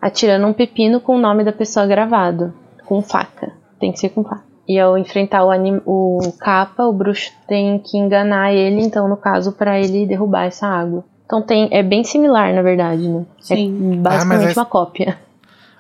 atirando um pepino com o nome da pessoa gravado, com faca. Tem que ser com faca. E ao enfrentar o, anim- o capa, o bruxo tem que enganar ele, então, no caso, pra ele derrubar essa água. Então tem, é bem similar, na verdade, né? Sim. É basicamente Ah, mas é- uma cópia.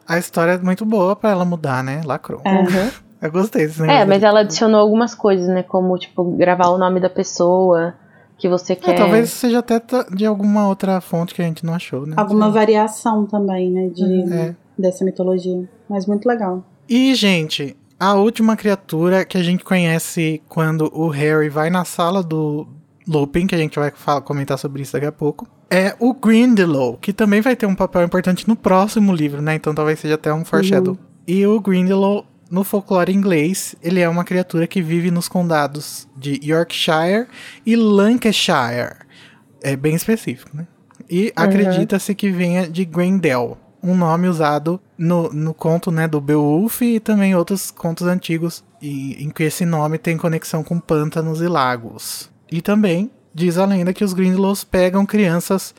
A história é muito boa pra ela mudar, né? Lacrou. É. Uhum. <laughs> Eu gostei desse É, mas ela adicionou algumas coisas, né? Como, tipo, gravar o nome da pessoa que você É, quer. talvez seja até de alguma outra fonte que a gente não achou, né? Alguma variação também, né, de, É. dessa mitologia. Mas muito legal. E, gente, a última criatura que a gente conhece quando o Harry vai na sala do Lupin, que a gente vai falar, comentar sobre isso daqui a pouco, é o Grindelow, que também vai ter um papel importante no próximo livro, né? Então talvez seja até um foreshadow. E o Grindelow, no folclore inglês, ele é uma criatura que vive nos condados de Yorkshire e Lancashire. É bem específico, né? E acredita-se que venha de Grendel, um nome usado no, no conto né, do Beowulf e também outros contos antigos, e, em que esse nome tem conexão com pântanos e lagos. E também diz a lenda que os Grindelows pegam crianças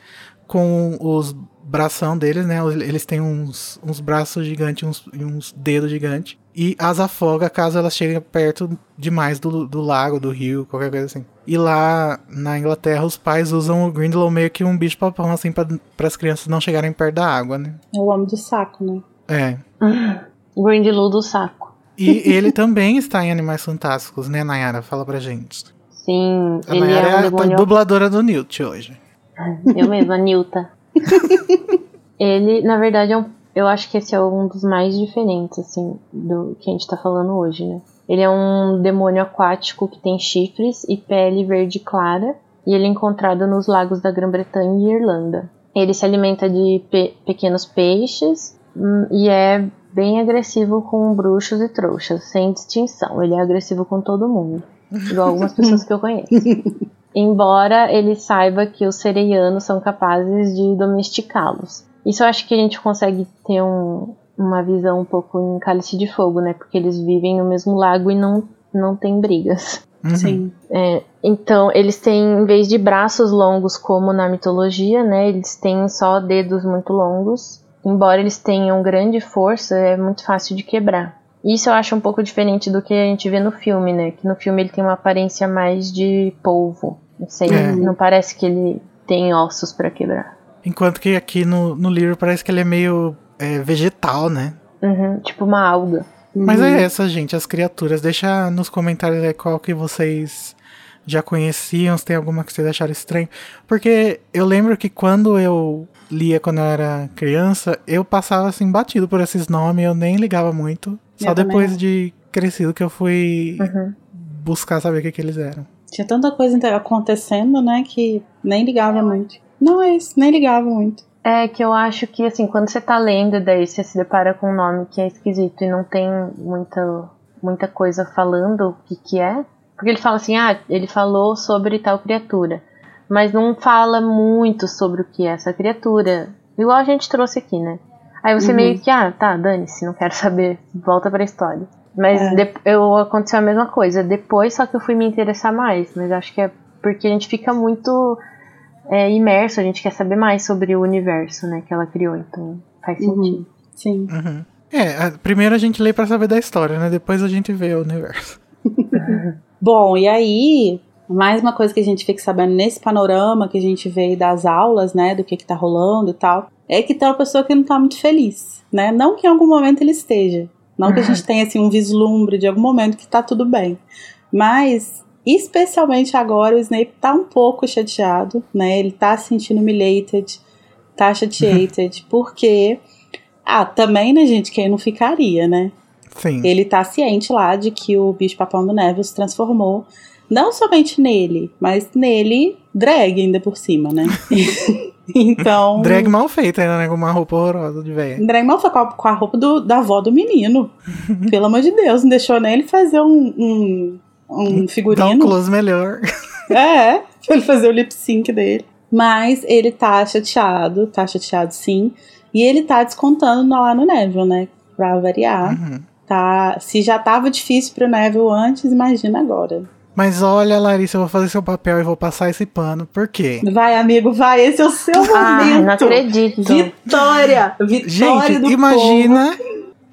com os bração deles, né? Eles têm uns, uns braços gigantes uns, e uns dedos gigantes. E as afoga caso elas cheguem perto demais do, do lago, do rio, qualquer coisa assim. E lá na Inglaterra, os pais usam o Grindelow meio que um bicho papão, assim, para as crianças não chegarem perto da água, né? É o homem do saco, né? É. <laughs> Grindelow do saco. E ele também está em Animais Fantásticos, né, Nayara? Fala pra gente. Sim, A ele Nayara é é um a demônio. dubladora do Newt hoje. <laughs> Eu mesma, a Nilta. <laughs> ele, na verdade, é um, eu acho que esse é um dos mais diferentes, assim, do que a gente tá falando hoje, né? Ele é um demônio aquático que tem chifres e pele verde clara, e ele é encontrado nos lagos da Grã-Bretanha e Irlanda. Ele se alimenta de pe- pequenos peixes hum, e é bem agressivo com bruxos e trouxas, sem distinção. Ele é agressivo com todo mundo, igual algumas pessoas que eu conheço. <laughs> Embora ele saiba que os sereianos são capazes de domesticá-los. Isso eu acho que a gente consegue ter um- uma visão um pouco em Cálice de Fogo, né? Porque eles vivem no mesmo lago e não, não tem brigas. Uhum. Sim. É, então, eles têm, em vez de braços longos como na mitologia, né? Eles têm só dedos muito longos. Embora eles tenham grande força, é muito fácil de quebrar. Isso eu acho um pouco diferente do que a gente vê no filme, né? Que no filme ele tem uma aparência mais de polvo. Não sei, É. não parece que ele tem ossos pra quebrar. Enquanto que aqui no, no livro parece que ele é meio é, vegetal, né? Uhum, tipo uma alga. Mas é essa, gente, as criaturas. Deixa nos comentários aí qual que vocês já conheciam, se tem alguma que vocês acharam estranho. Porque eu lembro que quando eu lia quando eu era criança, eu passava assim batido por esses nomes, eu nem ligava muito. Só Eu depois de crescido que eu fui Uhum. buscar saber o que, que eles eram. Tinha tanta coisa acontecendo, né, que nem ligava muito. Não é isso, nem ligava muito. É que eu acho que, assim, quando você tá lendo, daí você se depara com um nome que é esquisito e não tem muita, muita coisa falando o que que é. Porque ele fala assim, ah, ele falou sobre tal criatura. Mas não fala muito sobre o que é essa criatura. Igual a gente trouxe aqui, né? Aí você Uhum. meio que, ah, tá, dane-se, não quero saber, volta pra história. Mas É. de- eu, aconteceu a mesma coisa. Depois, só que eu fui me interessar mais. Mas acho que é porque a gente fica muito é, imerso, a gente quer saber mais sobre o universo, né, que ela criou, então faz Uhum. sentido. Sim. Uhum. É, a- primeiro a gente lê pra saber da história, né? Depois a gente vê o universo. <laughs> Bom, e aí, mais uma coisa que a gente fica sabendo nesse panorama que a gente vê das aulas, né, do que que tá rolando e tal, é que tem uma pessoa que não tá muito feliz, né? Não que em algum momento ele esteja. Não que a <laughs> gente tenha, assim, um vislumbre de algum momento que tá tudo bem. Mas, especialmente agora, o Snape tá um pouco chateado, né? Ele tá se sentindo humiliated, tá chateated, <laughs> porque... Ah, também, né, gente, quem não ficaria, né? Sim. Ele tá ciente lá de que o bicho papão do Neville se transformou não somente nele, mas nele drag ainda por cima, né? <laughs> então. Drag mal feita ainda, né? Com uma roupa horrorosa de velha. Drag mal foi com a, com a roupa do- da avó do menino. <laughs> Pelo amor de Deus, não deixou nem ele fazer um, um, um Dá um figurino. close melhor. <laughs> É, pra ele fazer o lip sync dele. Mas ele tá chateado, tá chateado sim. E ele tá descontando lá no Neville, né? Pra variar. Uhum. Tá, se já tava difícil pro Neville antes, imagina agora. Mas olha, Larissa, eu vou fazer seu papel e vou passar esse pano. Por quê? Vai, amigo, vai, esse é o seu Ah, não momento. acredito. Vitória! Vitória Gente, do imagina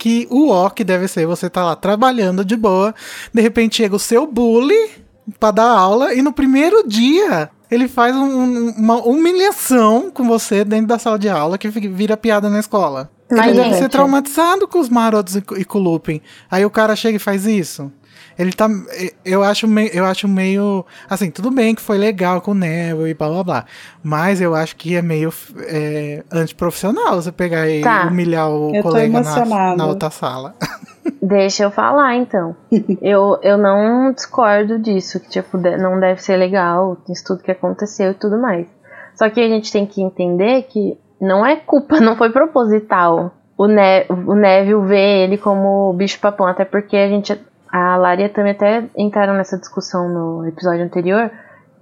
que o ó que deve ser você tá lá trabalhando de boa, de repente chega o seu bully pra dar aula e no primeiro dia ele faz um- uma humilhação com você dentro da sala de aula que vira piada na escola. Ele deve gente, ser traumatizado com os marotos e e com o Lupin. Aí o cara chega e faz isso. Ele tá. Eu acho, meio, eu acho meio. Assim, tudo bem que foi legal com o Neville e blá blá blá. Mas eu acho que é meio é, antiprofissional você pegar e Tá. humilhar o Eu colega na, na outra sala. <laughs> Deixa eu falar, então. eu, eu não discordo disso, que tipo, não deve ser legal, isso tudo que aconteceu e tudo mais. Só que a gente tem que entender que não é culpa, <laughs> não foi proposital o, ne o Neville ver ele como bicho papão, até porque a gente. A Laria também até entraram nessa discussão no episódio anterior,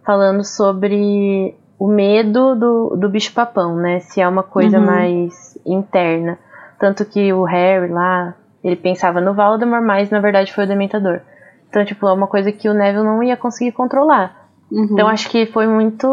falando sobre o medo do, do bicho papão, né? Se é uma coisa Uhum. mais interna. Tanto que o Harry lá, ele pensava no Voldemort, mas na verdade foi o Dementador. Então, tipo, é uma coisa que o Neville não ia conseguir controlar. Uhum. Então, acho que foi muito.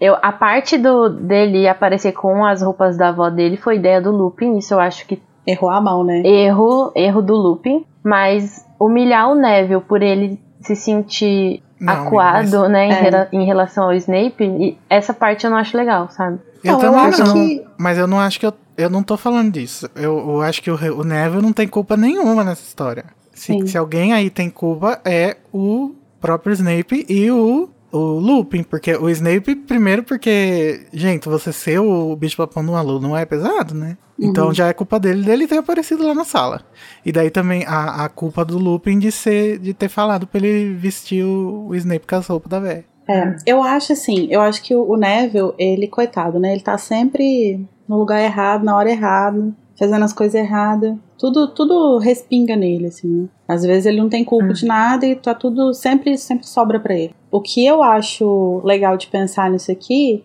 Eu, a parte do, dele aparecer com as roupas da avó dele foi ideia do Lupin. Isso eu acho que Errou a mão, né? erro, erro do Lupin. Mas humilhar o Neville por ele se sentir Não, amiga, acuado, mas- né, em, É. em relação ao Snape, e essa parte eu não acho legal, sabe? Eu Não, eu também acho não. que- Mas eu não acho que eu. Eu não tô falando disso. Eu, eu acho que o, o Neville não tem culpa nenhuma nessa história. Se, Sim. se alguém aí tem culpa, é o próprio Snape e o, o Lupin. Porque o Snape, primeiro, porque, gente, você ser o bicho papão um aluno é pesado, né? Então já é culpa dele dele ter aparecido lá na sala. E daí também a, a culpa do Lupin de ser de ter falado pra ele vestir o, o Snape com as roupas da véia. É, eu acho assim, eu acho que o o Neville, ele, coitado, né? Ele tá sempre no lugar errado, na hora errada, fazendo as coisas erradas. Tudo, tudo respinga nele, assim, né? Às vezes ele não tem culpa de nada e tá tudo, sempre, sempre sobra pra ele. O que eu acho legal de pensar nisso aqui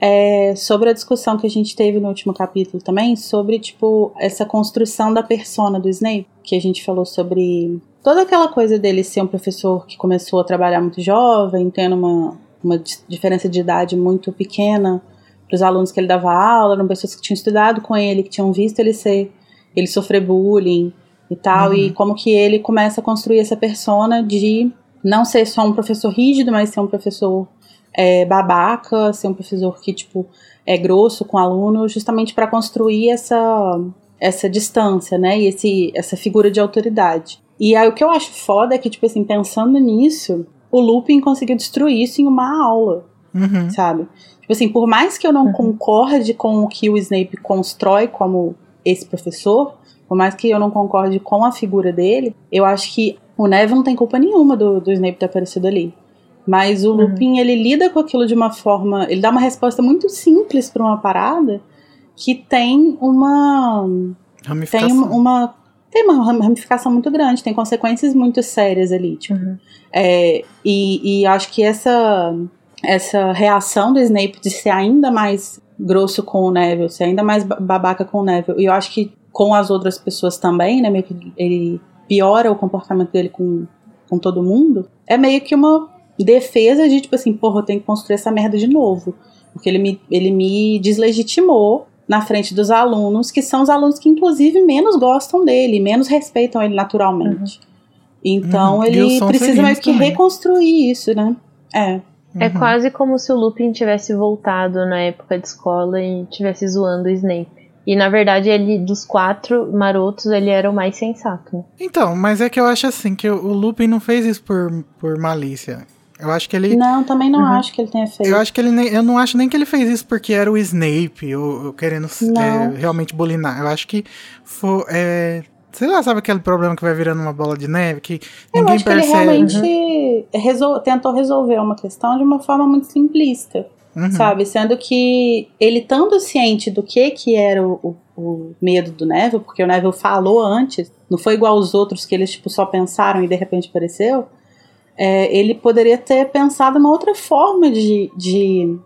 é sobre a discussão que a gente teve no último capítulo também, sobre, tipo, essa construção da persona do Snape, que a gente falou sobre toda aquela coisa dele ser um professor que começou a trabalhar muito jovem, tendo uma, uma di- diferença de idade muito pequena para os alunos que ele dava aula, eram pessoas que tinham estudado com ele, que tinham visto ele ser, ele sofrer bullying e tal, Uhum. e como que ele começa a construir essa persona de não ser só um professor rígido, mas ser um professor é, babaca, ser um professor que, tipo, é grosso com o aluno, justamente para construir essa, essa distância, né? E esse, essa figura de autoridade. E aí o que eu acho foda é que, tipo assim, pensando nisso, o Lupin conseguiu destruir isso em uma aula, Uhum. sabe? Tipo assim, por mais que eu não Uhum. concorde com o que o Snape constrói como esse professor, por mais que eu não concorde com a figura dele, eu acho que o Neville não tem culpa nenhuma do, do Snape ter aparecido ali. Mas o Uhum. Lupin, ele lida com aquilo de uma forma. Ele dá uma resposta muito simples pra uma parada que tem uma. Tem Ramificação. uma, uma- tem uma ramificação muito grande, tem consequências muito sérias ali, tipo. Uhum. É, e, e acho que essa, essa reação do Snape de ser ainda mais grosso com o Neville, ser ainda mais ba- babaca com o Neville, e eu acho que com as outras pessoas também, né, meio que ele piora o comportamento dele com, com todo mundo, é meio que uma defesa de, tipo assim, porra, eu tenho que construir essa merda de novo. Porque ele me, ele me deslegitimou na frente dos alunos, que são os alunos que, inclusive, menos gostam dele, menos respeitam ele naturalmente. Então Uhum. E os ele precisa meio que também. reconstruir isso, né? É. É Uhum. quase como se o Lupin tivesse voltado na época de escola e tivesse zoando o Snape. E na verdade, ele, dos quatro marotos, ele era o mais sensato. Então, mas é que eu acho assim, que o Lupin não fez isso por, por malícia. Eu acho que ele. Não, também não Uhum. acho que ele tenha feito. Eu acho que ele nem, eu não acho nem que ele fez isso porque era o Snape, ou, ou querendo é, realmente bulinar. Eu acho que foi. É, sei lá, sabe aquele problema que vai virando uma bola de neve que Eu ninguém acho que ele percebe. Resol- tentou resolver uma questão de uma forma muito simplista. Uhum. sabe? Sendo que ele estando ciente do que que era o, o- o medo do Neville, porque o Neville falou antes, não foi igual os outros que eles tipo, só pensaram e de repente apareceu, é, ele poderia ter pensado uma outra forma de, de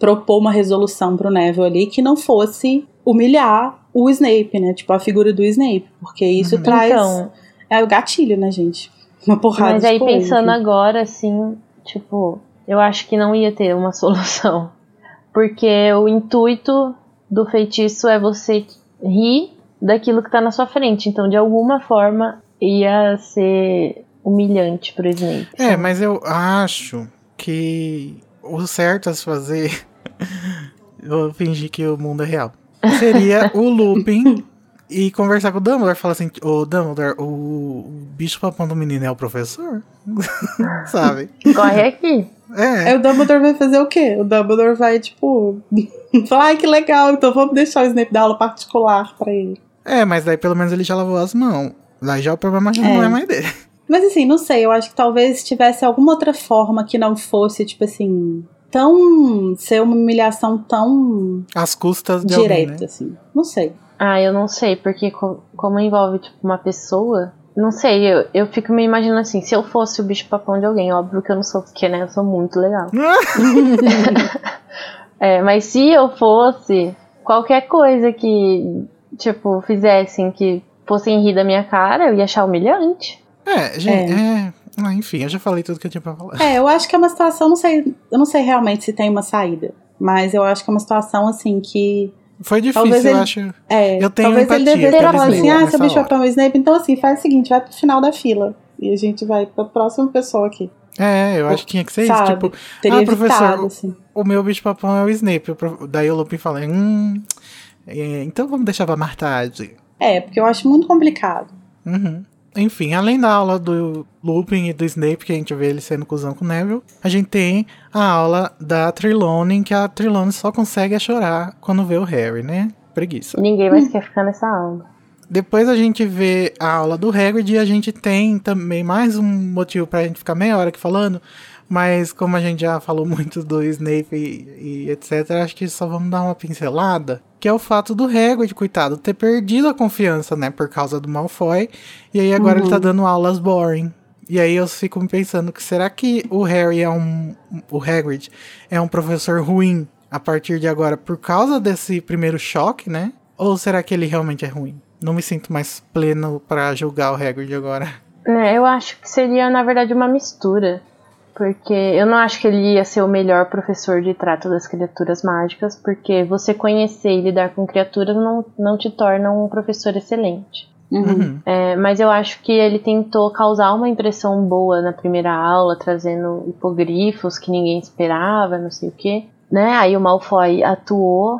propor uma resolução pro Neville ali que não fosse humilhar o Snape, né? Tipo, a figura do Snape, porque isso Uhum. traz... Então, É o gatilho, né, gente? Uma porrada mas aí pensando agora, assim, tipo, eu acho que não ia ter uma <laughs> solução. Porque o intuito do feitiço é você rir daquilo que tá na sua frente. Então, de alguma forma, ia ser humilhante pro Snape. É, mas eu acho que o certo a se fazer. <laughs> eu fingi que o mundo é real. Seria o Lupin e conversar com o Dumbledore. Falar assim: Ô Dumbledore, o, o bicho papão do menino é o professor? <laughs> Sabe? Corre aqui. É. Aí o Dumbledore vai fazer o quê? O Dumbledore vai, tipo, <laughs> falar, ai que legal, então vamos deixar o Snape dar aula particular pra ele. É, mas daí pelo menos ele já lavou as mãos. Daí já o problema já não É. é mais dele. Mas assim, não sei, eu acho que talvez tivesse alguma outra forma que não fosse, tipo assim, tão. ser uma humilhação tão As custas de alguém, direta, né? assim. Não sei. Ah, eu não sei, porque co- como envolve, tipo, uma pessoa. Não sei, eu, eu fico me imaginando assim, se eu fosse o bicho papão de alguém, óbvio que eu não sou, porque, né, eu sou muito legal. <laughs> <laughs> É, mas se eu fosse, qualquer coisa que, tipo, fizessem que fossem rir da minha cara, eu ia achar humilhante. É, gente, é. Ah, enfim, eu já falei tudo que eu tinha pra falar. É, eu acho que é uma situação, não sei, eu não sei realmente se tem uma saída. Mas eu acho que é uma situação assim que. Foi difícil, Talvez eu ele- acho. É, Eu tenho talvez ele empatia deveria pelo falar assim: ah, seu bicho é o Snape, então assim, faz o seguinte, vai pro final da fila. E a gente vai pra próxima pessoa aqui. É, eu acho que tinha que ser Sabe? isso. Tipo, Teria Ah, professor, evitado, o- assim. o meu bicho papão é o Snape. Daí o Lupin fala, hum. é, então vamos deixar pra mais tarde. É, porque eu acho muito complicado. Uhum. Enfim, além da aula do Lupin e do Snape, que a gente vê ele sendo cuzão com o Neville, a gente tem a aula da Trelawney, que a Trelawney só consegue chorar quando vê o Harry, né? Preguiça. Ninguém mais quer ficar nessa aula. Depois a gente vê a aula do Hagrid e a gente tem também mais um motivo pra gente ficar meia hora aqui falando, mas como a gente já falou muito do Snape e, e etc, acho que só vamos dar uma pincelada, que é o fato do Hagrid, coitado, ter perdido a confiança, né, por causa do Malfoy, e aí agora ele tá dando aulas boring. E aí eu fico me pensando que será que o Harry é um o Hagrid é um professor ruim a partir de agora por causa desse primeiro choque, né? Ou será que ele realmente é ruim? Não me sinto mais pleno pra julgar o Hagrid agora. É, eu acho que seria, na verdade, uma mistura. Porque eu não acho que ele ia ser o melhor professor de trato das criaturas mágicas, porque você conhecer e lidar com criaturas não, não te torna um professor excelente. Uhum. Uhum. É, mas eu acho que ele tentou causar uma impressão boa na primeira aula, trazendo hipogrifos que ninguém esperava, não sei o quê. Né? Aí o Malfoy atuou,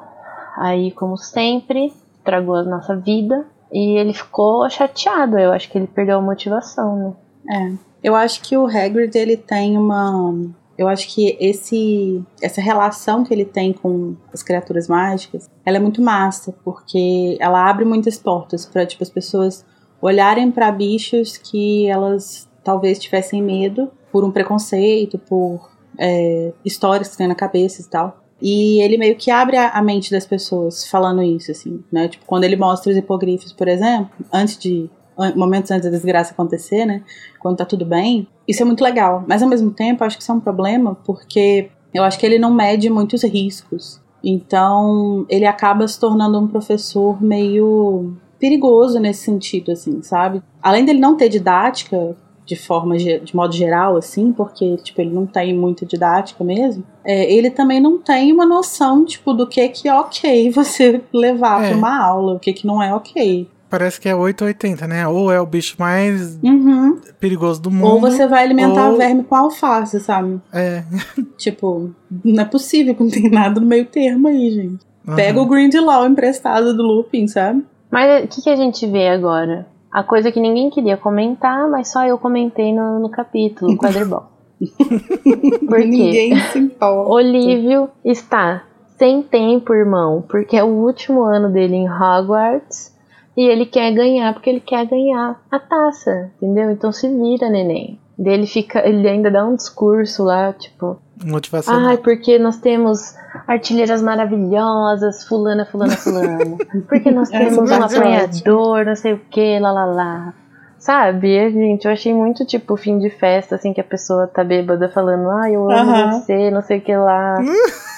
aí como sempre, tragou a nossa vida. E ele ficou chateado, eu acho que ele perdeu a motivação, né? É. Eu acho que o Hagrid, ele tem uma... Eu acho que esse, essa relação que ele tem com as criaturas mágicas, ela é muito massa, porque ela abre muitas portas para tipo, as pessoas olharem para bichos que elas talvez tivessem medo por um preconceito, por é, histórias que tem na cabeça e tal. E ele meio que abre a, mente das pessoas falando isso, assim, né? Tipo, quando ele mostra os hipogrifos, por exemplo, antes de. Momentos antes da desgraça acontecer, né? Quando tá tudo bem. Isso é muito legal. Mas ao mesmo tempo, eu acho que isso é um problema, porque eu acho que ele não mede muitos riscos. Então, ele acaba se tornando um professor meio perigoso nesse sentido, assim, sabe? Além dele não ter didática de forma de modo geral, assim, porque tipo ele não tem muita didática mesmo. é, ele também não tem uma noção tipo do que que é ok <laughs> você levar É. pra uma aula, o que que não é ok. Parece que é 880, né? Ou é o bicho mais Uhum. perigoso do mundo. Ou você vai alimentar ou- verme com alface, sabe? É. <laughs> Tipo, não é possível que não tem nada no meio termo aí, gente. Pega Uhum. o Grindelwald emprestado do Lupin, sabe? Mas o que, que a gente vê agora? A coisa que ninguém queria comentar, mas só eu comentei no, no capítulo, o quadribol. <laughs> Por quê? Ninguém se importa. Olívio está sem tempo, irmão, porque é o último ano dele em Hogwarts e ele quer ganhar porque ele quer ganhar a taça, entendeu? Então se vira, neném. Daí ele fica, ele ainda dá um discurso lá, tipo, Motivação. ai, porque nós temos artilheiras maravilhosas, fulana, fulana, fulana. <laughs> Porque nós temos um é apanhador, não sei o que, lá, lá, lá. Sabe, gente, eu achei muito tipo fim de festa, assim, que a pessoa tá bêbada falando, ai, eu amo você, não sei o que lá.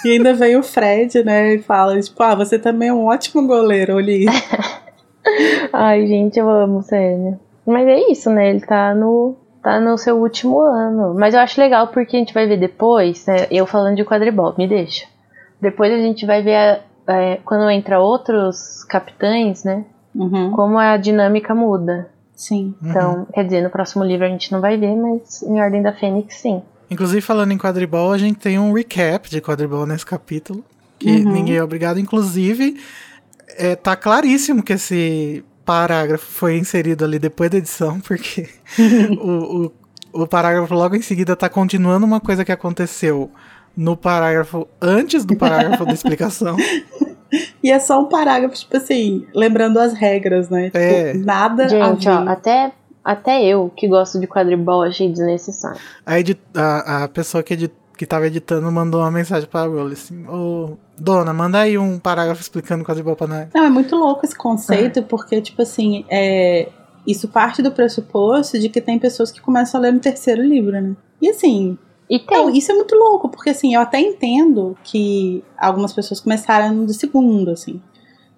E ainda vem o Fred, né? E fala, tipo, ah, você também é um ótimo goleiro, Oli. <laughs> Ai, gente, eu amo, sério. Mas é isso, né? Ele tá no, tá no seu último ano. Mas eu acho legal porque a gente vai ver depois, né? Eu falando de quadribol, me deixa. Depois a gente vai ver a- é, quando entra outros capitães, né? Uhum. Como a dinâmica muda. Sim. Uhum. Então, quer dizer, no próximo livro a gente não vai ver, mas em Ordem da Fênix, sim. Inclusive, falando em quadribol, a gente tem um recap de quadribol nesse capítulo. Que Uhum. ninguém é obrigado. Inclusive, é, tá claríssimo que esse parágrafo foi inserido ali depois da edição, <laughs> porque o, o, o parágrafo logo em seguida tá continuando uma coisa que aconteceu no parágrafo antes do parágrafo da explicação. <laughs> E é só um parágrafo, tipo assim, lembrando as regras, né? Tipo, É. nada Gente, a ó, até, até eu que gosto de quadribol achei desnecessário. A, edi- a, a pessoa que, edi- que tava editando mandou uma mensagem pra Rowling assim: Ô, dona, manda aí um parágrafo explicando quadribol pra nós. Não, é muito louco esse conceito, porque, tipo assim, é... isso parte do pressuposto de que tem pessoas que começam a ler no terceiro livro, né? E assim, E tem. Não, isso é muito louco, porque assim, eu até entendo que algumas pessoas começaram no segundo, assim.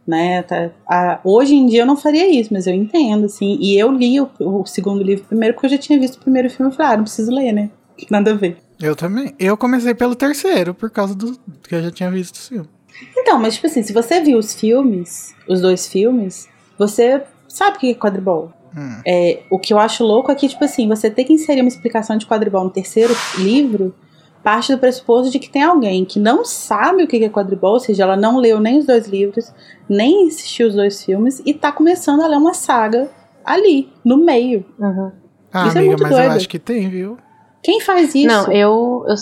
Né? Tá- a- hoje em dia eu não faria isso, mas eu entendo, assim. E eu li o, o segundo livro primeiro porque eu já tinha visto o primeiro filme e falei, ah, não preciso ler, né? Nada a ver. Eu também. Eu comecei pelo terceiro, por causa do que eu já tinha visto o filme. Então, mas tipo assim, se você viu os filmes, os dois filmes, você sabe o que é quadribol. Hum. É, o que eu acho louco é que, tipo assim, você ter que inserir uma explicação de quadribol no terceiro livro parte do pressuposto de que tem alguém que não sabe o que é quadribol, ou seja, ela não leu nem os dois livros, nem assistiu os dois filmes, e tá começando a ler uma saga ali, no meio. Uhum. Ah, Isso é amiga, muito mas eu doido. acho que tem, viu? Quem faz isso? Não, eu, eu,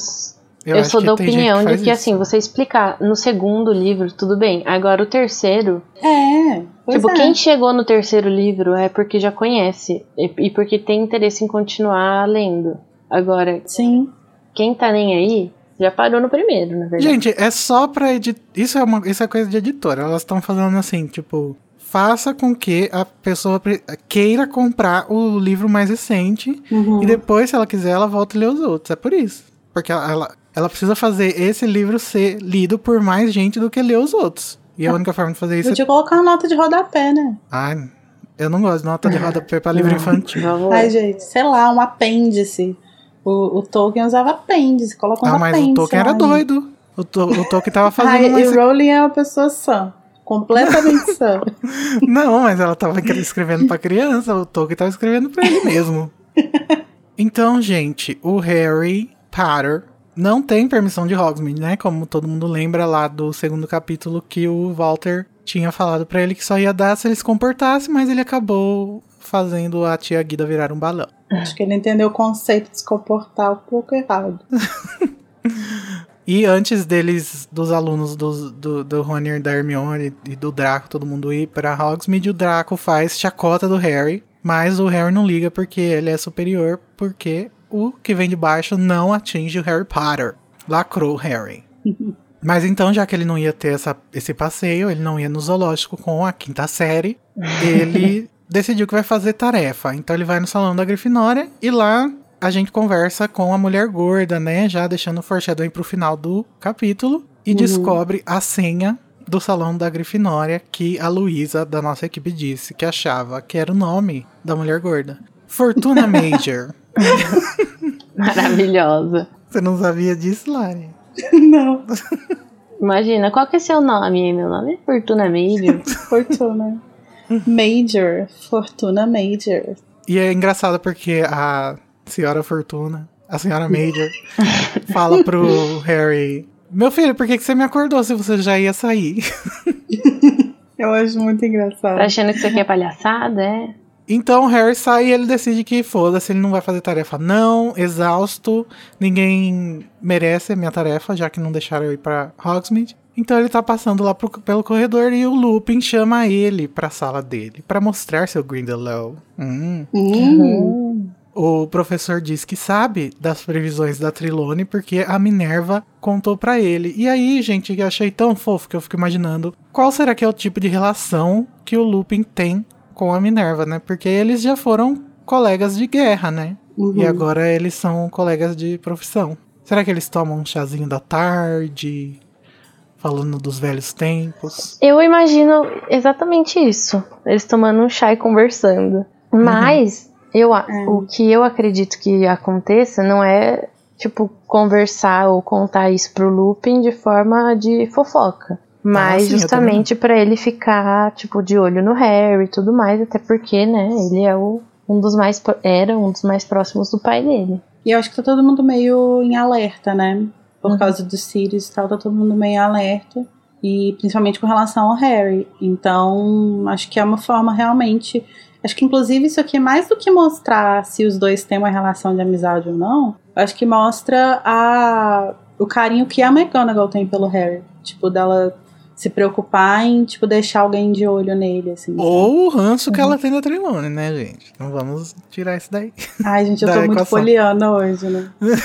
eu, acho sou que da opinião de faz que, isso. assim, você explicar no segundo livro, tudo bem. Agora, o terceiro, É, pois tipo, é. quem chegou no terceiro livro é porque já conhece e, e porque tem interesse em continuar lendo. Agora, Sim. quem tá nem aí, já parou no primeiro, na verdade. Gente, é só pra editar. Isso, é uma... Isso é coisa de editora. Elas estão fazendo assim, tipo. Faça com que a pessoa queira comprar o livro mais recente. Uhum. E depois, se ela quiser, ela volta e lê os outros. É por isso. Porque ela, ela, ela precisa fazer esse livro ser lido por mais gente do que ler os outros. E a única forma de fazer isso é. Podia colocar uma nota de rodapé, né? Ai, eu não gosto de nota de rodapé pra livro <laughs> infantil. Ai, gente, sei lá, um apêndice. O, o Tolkien usava apêndice, coloca uns Ah, mas o Tolkien era gente. doido. O, to, o Tolkien tava fazendo Ai, mais. e Rowling é uma pessoa sã. Completamente sã. <laughs> Não, mas ela tava escrevendo pra criança, o Tolkien tava escrevendo pra ele mesmo. <laughs> Então, gente, o Harry Potter não tem permissão de Hogsmeade, né? Como todo mundo lembra lá do segundo capítulo que o Walter tinha falado pra ele que só ia dar se ele se comportasse, mas ele acabou fazendo a tia Guida virar um balão. Acho que ele entendeu o conceito de se comportar um pouco errado. <laughs> E antes deles, dos alunos do, do, do Rony, da Hermione e do Draco, todo mundo ir pra Hogsmeade, o Draco faz chacota do Harry, mas o Harry não liga porque ele é superior, porque o que vem de baixo não atinge o Harry Potter. Lacrou o Harry. <laughs> Mas então, já que ele não ia ter essa, esse passeio, ele não ia no zoológico com a quinta série, ele <laughs> decidiu que vai fazer tarefa. Então ele vai no salão da Grifinória e lá a gente conversa com a mulher gorda, né? Já deixando o foreshadowing pro final do capítulo. E descobre a senha do salão da Grifinória que a Luísa, da nossa equipe, disse que achava que era o nome da mulher gorda. Fortuna <laughs> Major. Maravilhosa. Você não sabia disso, Lari? Não, Imagina, qual que é seu nome? Meu nome é Fortuna Major. Fortuna. Major. Fortuna Major. E é engraçado porque a senhora Fortuna, a senhora Major, <laughs> fala pro Harry: Meu filho, por que, que você me acordou se você já ia sair? <laughs> Eu acho muito engraçado. Tá achando que isso aqui é palhaçada, é? Então o Harry sai e ele decide que foda-se, ele não vai fazer tarefa não, exausto, ninguém merece a minha tarefa, já que não deixaram eu ir pra Hogsmeade. Então ele tá passando lá pro- pelo corredor e o Lupin chama ele pra sala dele, pra mostrar seu Grindelwald. Hum. Hum. O professor diz que sabe das previsões da Trilone porque a Minerva contou pra ele. E aí, gente, eu achei tão fofo que eu fico imaginando qual será que é o tipo de relação que o Lupin tem com a Minerva, né? Porque eles já foram colegas de guerra, né? Uhum. E agora eles são colegas de profissão. Será que eles tomam um chazinho da tarde? Falando dos velhos tempos? Eu imagino exatamente isso. Eles tomando um chá e conversando. Mas eu, É. o que eu acredito que aconteça não é, tipo, conversar ou contar isso pro Lupin de forma de fofoca. Mas sim, eu justamente pra ele ficar, tipo, de olho no Harry e tudo mais, até porque, né, ele é o, um dos mais era um dos mais próximos do pai dele. E eu acho que tá todo mundo meio em alerta, né? Por Uhum. causa dos Sirius e tal, tá todo mundo meio alerta. E principalmente com relação ao Harry. Então, acho que é uma forma realmente. Acho que inclusive isso aqui é mais do que mostrar se os dois têm uma relação de amizade ou não. Acho que mostra a, o carinho que a McGonagall tem pelo Harry. Tipo, dela se preocupar em, tipo, deixar alguém de olho nele, assim. sabe? Ou o ranço que ela tem da Trilone, né, gente? Não vamos tirar isso daí. Ai, gente, eu tô muito poliana hoje, né? <laughs>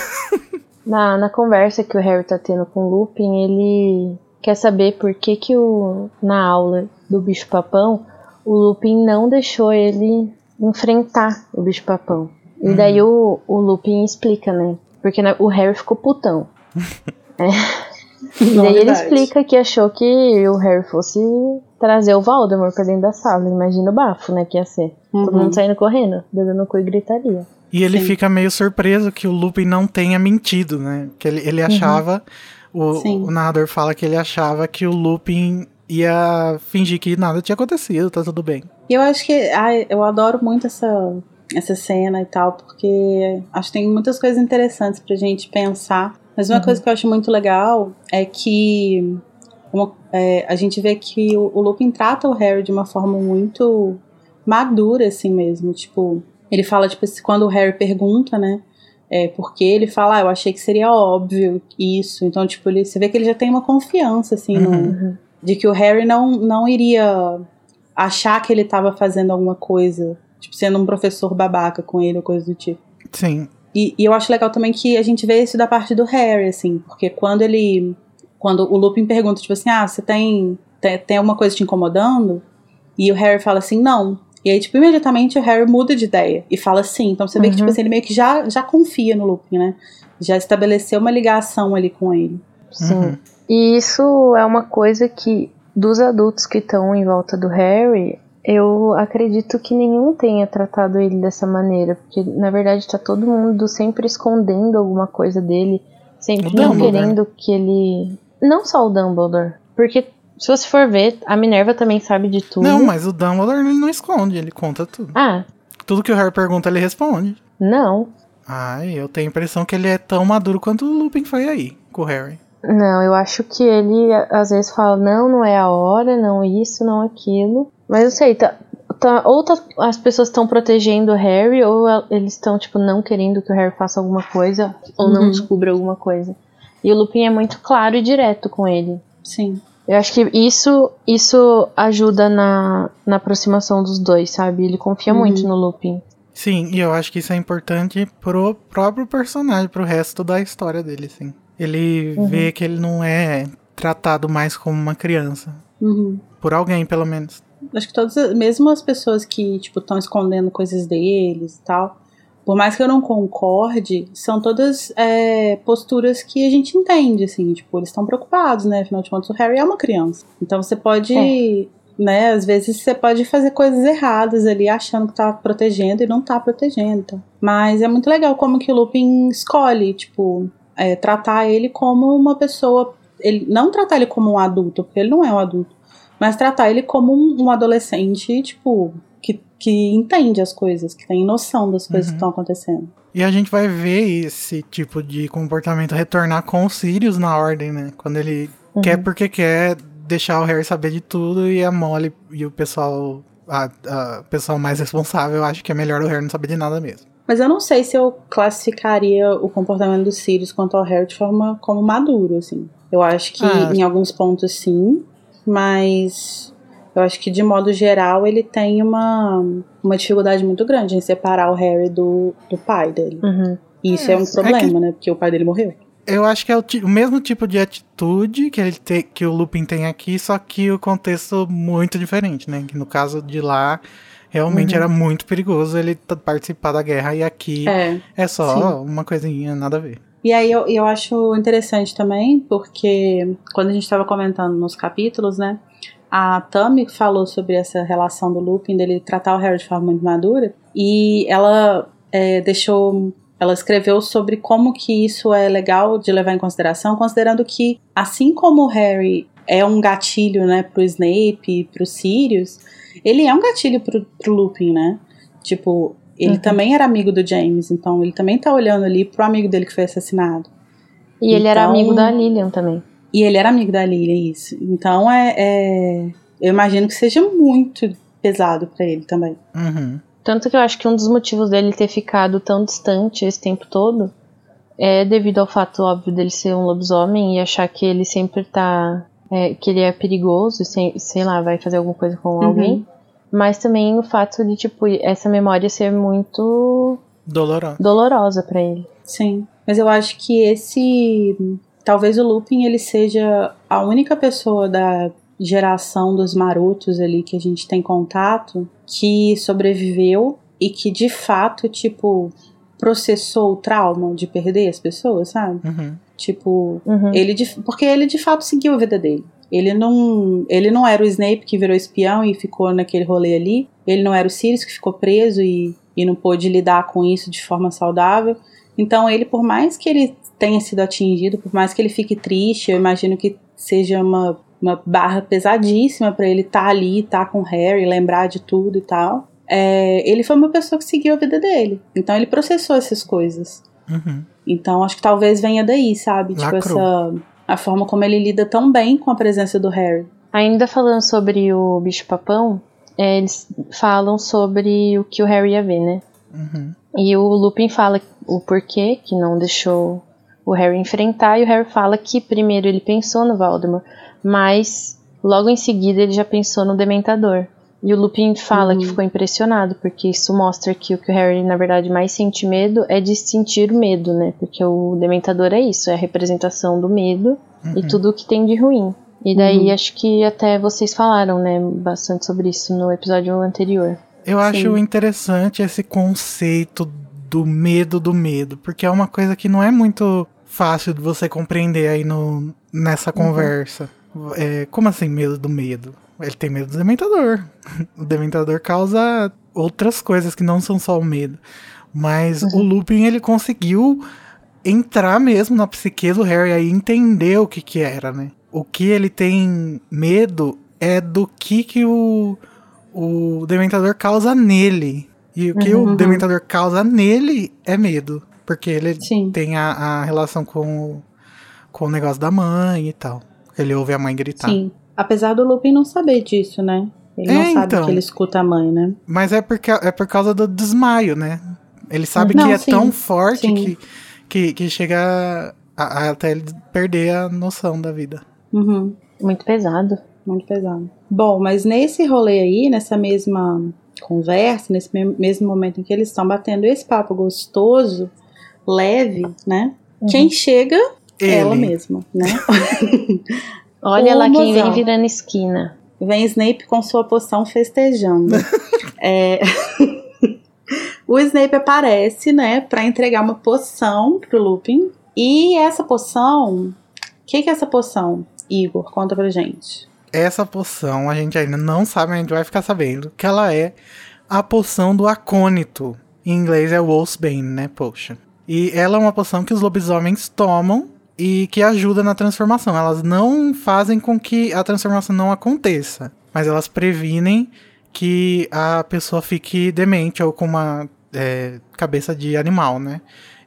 Na, na conversa que o Harry tá tendo com o Lupin, ele quer saber por que que o, na aula do bicho papão, o Lupin não deixou ele enfrentar o bicho papão. E daí o, o Lupin explica, né? Porque né, o Harry ficou putão. <laughs> É. E daí ele explica que achou que o Harry fosse trazer o Voldemort pra dentro da sala. Imagina o bafo, né, que ia ser. Todo Uhum. mundo saindo correndo, dando no cu e gritaria. E ele Sim. fica meio surpreso que o Lupin não tenha mentido, né? Que ele, ele achava. O, Sim. o narrador fala que ele achava que o Lupin ia fingir que nada tinha acontecido, tá tudo bem. E eu acho que ai, eu adoro muito essa, essa cena e tal, porque acho que tem muitas coisas interessantes pra gente pensar. Mas uma coisa que eu acho muito legal é que uma- é, a gente vê que o, o Lupin trata o Harry de uma forma muito madura, assim mesmo. Tipo, ele fala, tipo, quando o Harry pergunta, né? É, porque ele fala, ah, eu achei que seria óbvio isso. Então, tipo, ele, você vê que ele já tem uma confiança, assim, no, Uhum. De que o Harry não, não iria achar que ele tava fazendo alguma coisa, tipo, sendo um professor babaca com ele ou coisa do tipo. Sim. E, e eu acho legal também que a gente vê isso da parte do Harry, assim, porque quando ele. Quando o Lupin pergunta, tipo assim, ah, você tem, tem, tem alguma coisa te incomodando? E o Harry fala assim, não. E aí, tipo, imediatamente o Harry muda de ideia e fala sim. Então você vê que, tipo Uhum. assim, ele meio que já, já confia no Lupin, né? Já estabeleceu uma ligação ali com ele. Sim. Uhum. E isso é uma coisa que, dos adultos que estão em volta do Harry, eu acredito que nenhum tenha tratado ele dessa maneira. Porque, na verdade, tá todo mundo sempre escondendo alguma coisa dele. Sempre O não Dumbledore, querendo que ele. Não só o Dumbledore. Porque Se você for ver, a Minerva também sabe de tudo. Não, mas o Dumbledore ele não esconde, ele conta tudo. Ah, Tudo que o Harry pergunta, ele responde. não. Ai, eu tenho a impressão que ele é tão maduro quanto o Lupin foi aí, com o Harry. Não, eu acho que ele a- às vezes fala, não, não é a hora, não isso, não aquilo. Mas eu sei, tá, tá- ou tá- as pessoas estão protegendo o Harry, ou eles estão, tipo, não querendo que o Harry faça alguma coisa, ou não Uhum. descubra alguma coisa. E o Lupin é muito claro e direto com ele. Sim. Eu acho que isso, isso ajuda na, na aproximação dos dois, sabe? Ele confia Uhum. muito no Lupin. Sim, e eu acho que isso é importante pro próprio personagem, pro resto da história dele, sim. Ele vê que ele não é tratado mais como uma criança. Uhum. Por alguém, pelo menos. Acho que todas, mesmo as pessoas que, tipo, estão escondendo coisas deles e tal, por mais que eu não concorde, são todas é, posturas que a gente entende, assim, tipo, eles estão preocupados, né? Afinal de contas, o Harry é uma criança. Então você pode, É. né, às vezes você pode fazer coisas erradas ali, achando que tá protegendo e não tá protegendo. então. Mas é muito legal como que o Lupin escolhe, tipo, é, tratar ele como uma pessoa. Ele, não tratar ele como um adulto, porque ele não é um adulto mas tratar ele como um, um adolescente, tipo, que, que entende as coisas, que tem noção das coisas Uhum. que estão acontecendo. E a gente vai ver esse tipo de comportamento retornar com o Sirius na ordem, né? Quando ele quer porque quer deixar o Harry saber de tudo e a Molly e o pessoal, a, a o pessoal mais responsável, eu acho que é melhor o Harry não saber de nada mesmo. Mas eu não sei se eu classificaria o comportamento do Sirius quanto ao Harry de forma como maduro, assim. Eu acho que Ah. em alguns pontos sim, mas eu acho que de modo geral ele tem uma, uma dificuldade muito grande em separar o Harry do, do pai dele. Uhum. E isso é, um que- problema, né? Porque o pai dele morreu. Eu acho que é o, o mesmo tipo de atitude que ele te, que o Lupin tem aqui, só que o contexto muito diferente, né? Que no caso de lá, realmente Uhum. era muito perigoso ele participar da guerra, e aqui é, É. só uma coisinha, nada a ver. E aí eu, eu acho interessante também, porque quando a gente estava comentando nos capítulos, né? A Tami falou sobre essa relação do Lupin, dele tratar o Harry de forma muito madura, e ela é, deixou. Ela escreveu sobre como que isso é legal de levar em consideração, considerando que, assim como o Harry é um gatilho, né, pro Snape pro Sirius, ele é um gatilho pro, pro Lupin, né? Tipo, ele Uhum. também era amigo do James, então ele também tá olhando ali pro amigo dele que foi assassinado. E ele era Então- amigo da Lilian também. E ele era amigo da Lily, isso. Então é, é- eu imagino que seja muito pesado pra ele também. Uhum. Tanto que eu acho que um dos motivos dele ter ficado tão distante esse tempo todo é devido ao fato óbvio dele ser um lobisomem e achar que ele sempre tá. É, que ele é perigoso e sei, sei lá, vai fazer alguma coisa com Uhum. alguém. Mas também o fato de, tipo, essa memória ser muito Doloroso. dolorosa pra ele. Sim. Mas eu acho que esse. Talvez o Lupin ele seja a única pessoa da geração dos marotos ali que a gente tem contato que sobreviveu e que de fato, tipo, processou o trauma de perder as pessoas, sabe? Uhum. Tipo, Uhum. Ele de- porque ele de fato seguiu a vida dele. Ele não, ele não era o Snape que virou espião e ficou naquele rolê ali. Ele não era o Sirius que ficou preso e, e não pôde lidar com isso de forma saudável. Então ele, por mais que ele tenha sido atingido, por mais que ele fique triste, eu imagino que seja uma, uma barra pesadíssima pra ele estar ali, estar com o Harry, lembrar de tudo e tal. É, ele foi uma pessoa que seguiu a vida dele. Então ele processou essas coisas. Uhum. Então acho que talvez venha daí, sabe? Tipo, Lacrou. essa. A forma como ele lida tão bem com a presença do Harry. Ainda falando sobre o bicho-papão, é, eles falam sobre o que o Harry ia ver, né? Uhum. E o Lupin fala o porquê que não deixou o Harry enfrentar, e o Harry fala que primeiro ele pensou no Voldemort, mas logo em seguida ele já pensou no Dementador. E o Lupin fala que Uhum. ficou impressionado, porque isso mostra que o que o Harry, na verdade, mais sente medo é de sentir medo, né? Porque o Dementador é isso, é a representação do medo e Uhum. tudo o que tem de ruim. E daí Uhum. acho que até vocês falaram, né, bastante sobre isso no episódio anterior. Eu acho Sim. interessante esse conceito do medo do medo, porque é uma coisa que não é muito fácil de você compreender aí no, nessa conversa. É, como assim, medo do medo? Ele tem medo do dementador. <laughs> O dementador causa outras coisas que não são só o medo. Mas o Lupin, ele conseguiu entrar mesmo na psique do Harry aí entender o que que era, né? o que ele tem medo é do que, que o, o Dementador causa nele. E o que Uhum, o Dementador causa nele é medo. Porque ele Sim. tem a, a relação com, o- com o negócio da mãe e tal. Ele ouve a mãe gritar. Sim. Apesar do Lupin não saber disso, né? Ele É, não sabe então. que ele escuta a mãe, né? Mas é, porque, é por causa do desmaio, né? Ele sabe Não, que é sim, tão forte sim. que, que, que chega a- a- até ele perder a noção da vida. Uhum. Muito pesado. Muito pesado. Bom, mas nesse rolê aí, nessa mesma conversa, nesse me- mesmo momento em que eles estão batendo esse papo gostoso, leve, né? Uhum. Quem chega? Ela Ele. mesma, né? <laughs> Olha lá quem vem virando esquina. Vem Snape com sua poção festejando. <laughs> É, O Snape aparece, né, pra entregar uma poção pro Lupin. E essa poção. O que, que é essa poção, Igor? Conta pra gente. Essa poção a gente ainda não sabe, a gente vai ficar sabendo que ela é a poção do acônito. Em inglês é Wolfsbane, né? Potion. E ela é uma poção que os lobisomens tomam e que ajuda na transformação. Elas não fazem com que a transformação não aconteça, mas elas previnem que a pessoa fique demente ou com uma é, cabeça de animal, né?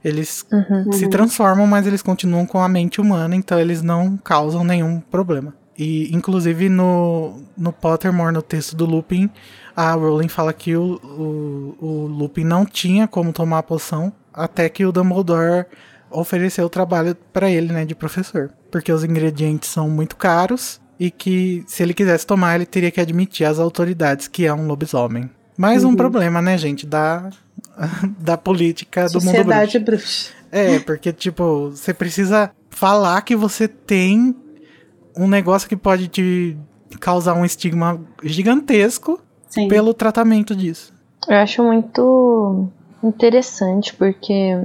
Eles Uhum. se transformam, mas eles continuam com a mente humana, então eles não causam nenhum problema. E, inclusive, no, no Pottermore, no texto do Lupin, a Rowling fala que o, o, o Lupin não tinha como tomar a poção até que o Dumbledore ofereceu o trabalho para ele, né, de professor. Porque os ingredientes são muito caros e que, se ele quisesse tomar, ele teria que admitir às autoridades que é um lobisomem. Mais um Uhum. problema, né, gente, da, <laughs> da política do mundo bruxo. Sociedade bruxa. É, porque, tipo, você precisa falar que você tem um negócio que pode te causar um estigma gigantesco Sim. pelo tratamento disso. Eu acho muito interessante porque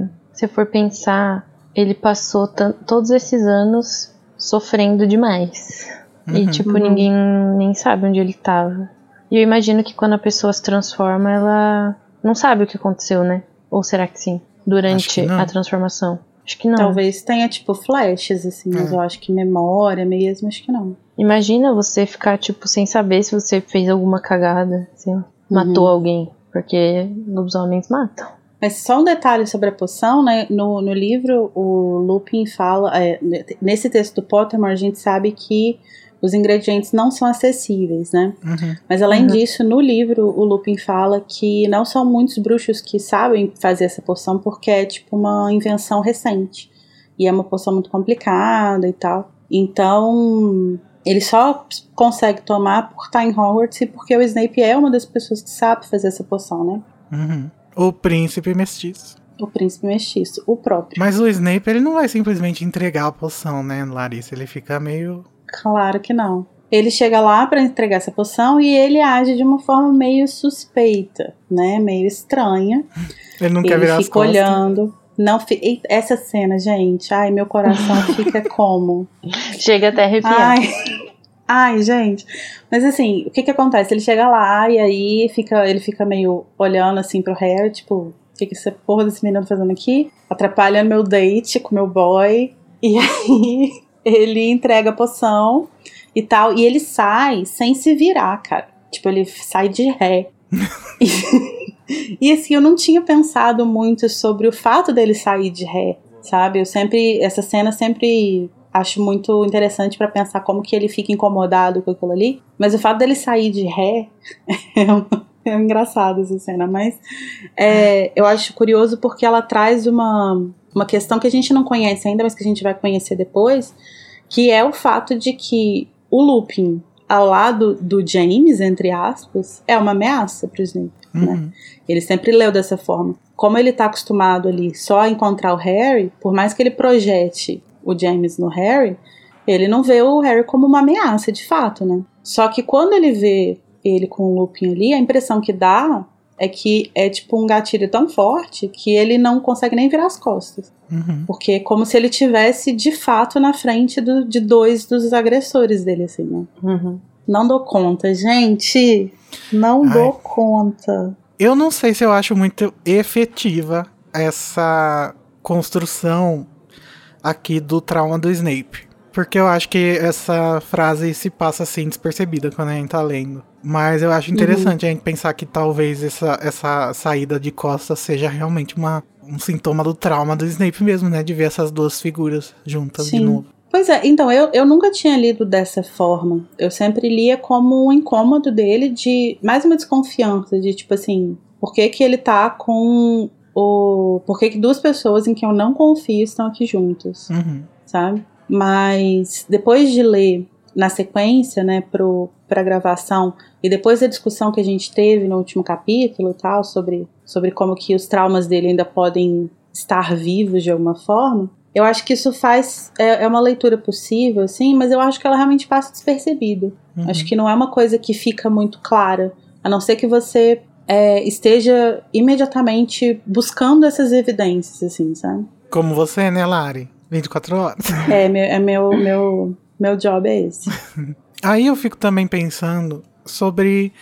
se for pensar, ele passou todos esses anos sofrendo demais. E Uhum. tipo, Uhum. ninguém nem sabe onde ele tava. E eu imagino que quando a pessoa se transforma, ela não sabe o que aconteceu, né? Ou será que sim? Durante que a transformação. Acho que não. Talvez tenha, tipo, flashes, assim, mas É. eu acho que memória mesmo, acho que não. Imagina você ficar, tipo, sem saber se você fez alguma cagada, assim, matou alguém. Porque lobisomens matam. Mas só um detalhe sobre a poção, né? No, no livro, o Lupin fala. é, nesse texto do Pottermore, a gente sabe que os ingredientes não são acessíveis, né? Uhum. Mas além Uhum. disso, no livro, o Lupin fala que não são muitos bruxos que sabem fazer essa poção porque é tipo uma invenção recente. E é uma poção muito complicada e tal. Então, ele só consegue tomar por estar em Hogwarts e porque o Snape é uma das pessoas que sabe fazer essa poção, né? Uhum. O príncipe mestiço. O príncipe mestiço, o próprio. Mas o Snape, ele não vai simplesmente entregar a poção, né, Larissa? Ele fica meio. Claro que não. Ele chega lá pra entregar essa poção e ele age de uma forma meio suspeita, né? Meio estranha. <laughs> Ele não quer ele virar as fica costas. olhando. Não fi... Essa cena, gente. Ai, meu coração fica <laughs> como? Chega até arrepiar. Ai. Ai, gente. Mas assim, o que que acontece? Ele chega lá e aí fica, ele fica meio olhando assim pro Harry, tipo, o que que essa porra desse menino tá fazendo aqui? Atrapalha meu date com meu boy. E <laughs> aí ele entrega a poção e tal. E ele sai sem se virar, cara. Tipo, ele sai de ré. e, <laughs> e assim, eu não tinha pensado muito sobre o fato dele sair de ré, sabe? Eu sempre. Essa cena sempre acho muito interessante pra pensar como que ele fica incomodado com aquilo ali. Mas o fato dele sair de ré <laughs> é, é engraçado essa cena. Mas é, eu acho curioso porque ela traz uma, uma questão que a gente não conhece ainda, mas que a gente vai conhecer depois, que é o fato de que o Lupin, ao lado do James, entre aspas, é uma ameaça pro Snape. né? Uhum. Ele sempre leu dessa forma. Como ele tá acostumado ali só a encontrar o Harry, por mais que ele projete o James no Harry, ele não vê o Harry como uma ameaça, de fato, né? Só que quando ele vê ele com o Lupin ali, a impressão que dá é que é tipo um gatilho tão forte que ele não consegue nem virar as costas. Uhum. Porque é como se ele tivesse de fato na frente do- de dois dos agressores dele, assim, né? Uhum. Não dou conta, gente. Não Ai. dou conta. Eu não sei se eu acho muito efetiva essa construção aqui do trauma do Snape. Porque eu acho que essa frase se passa assim despercebida quando a gente tá lendo. Mas eu acho interessante uhum. a gente pensar que talvez essa, essa saída de costas seja realmente uma, um sintoma do trauma do Snape mesmo, né? De ver essas duas figuras juntas Sim. de novo. Pois é, então, eu, eu nunca tinha lido dessa forma. Eu sempre lia como um incômodo dele de. Mais uma desconfiança, de tipo assim, por que, que ele tá com o. Por que, que duas pessoas em quem eu não confio estão aqui juntas? Uhum. Sabe? Mas depois de ler na sequência, né, pro, pra gravação, e depois da discussão que a gente teve no último capítulo e tal, sobre, sobre como que os traumas dele ainda podem estar vivos de alguma forma, eu acho que isso faz. É, é, uma leitura possível, assim, mas eu acho que ela realmente passa despercebido. Uhum. Acho que não é uma coisa que fica muito clara. A não ser que você é, esteja imediatamente buscando essas evidências, assim, sabe? Como você, né, Lari? 24 horas. É, meu, é meu, meu, meu job é esse. <laughs> Aí eu fico também pensando sobre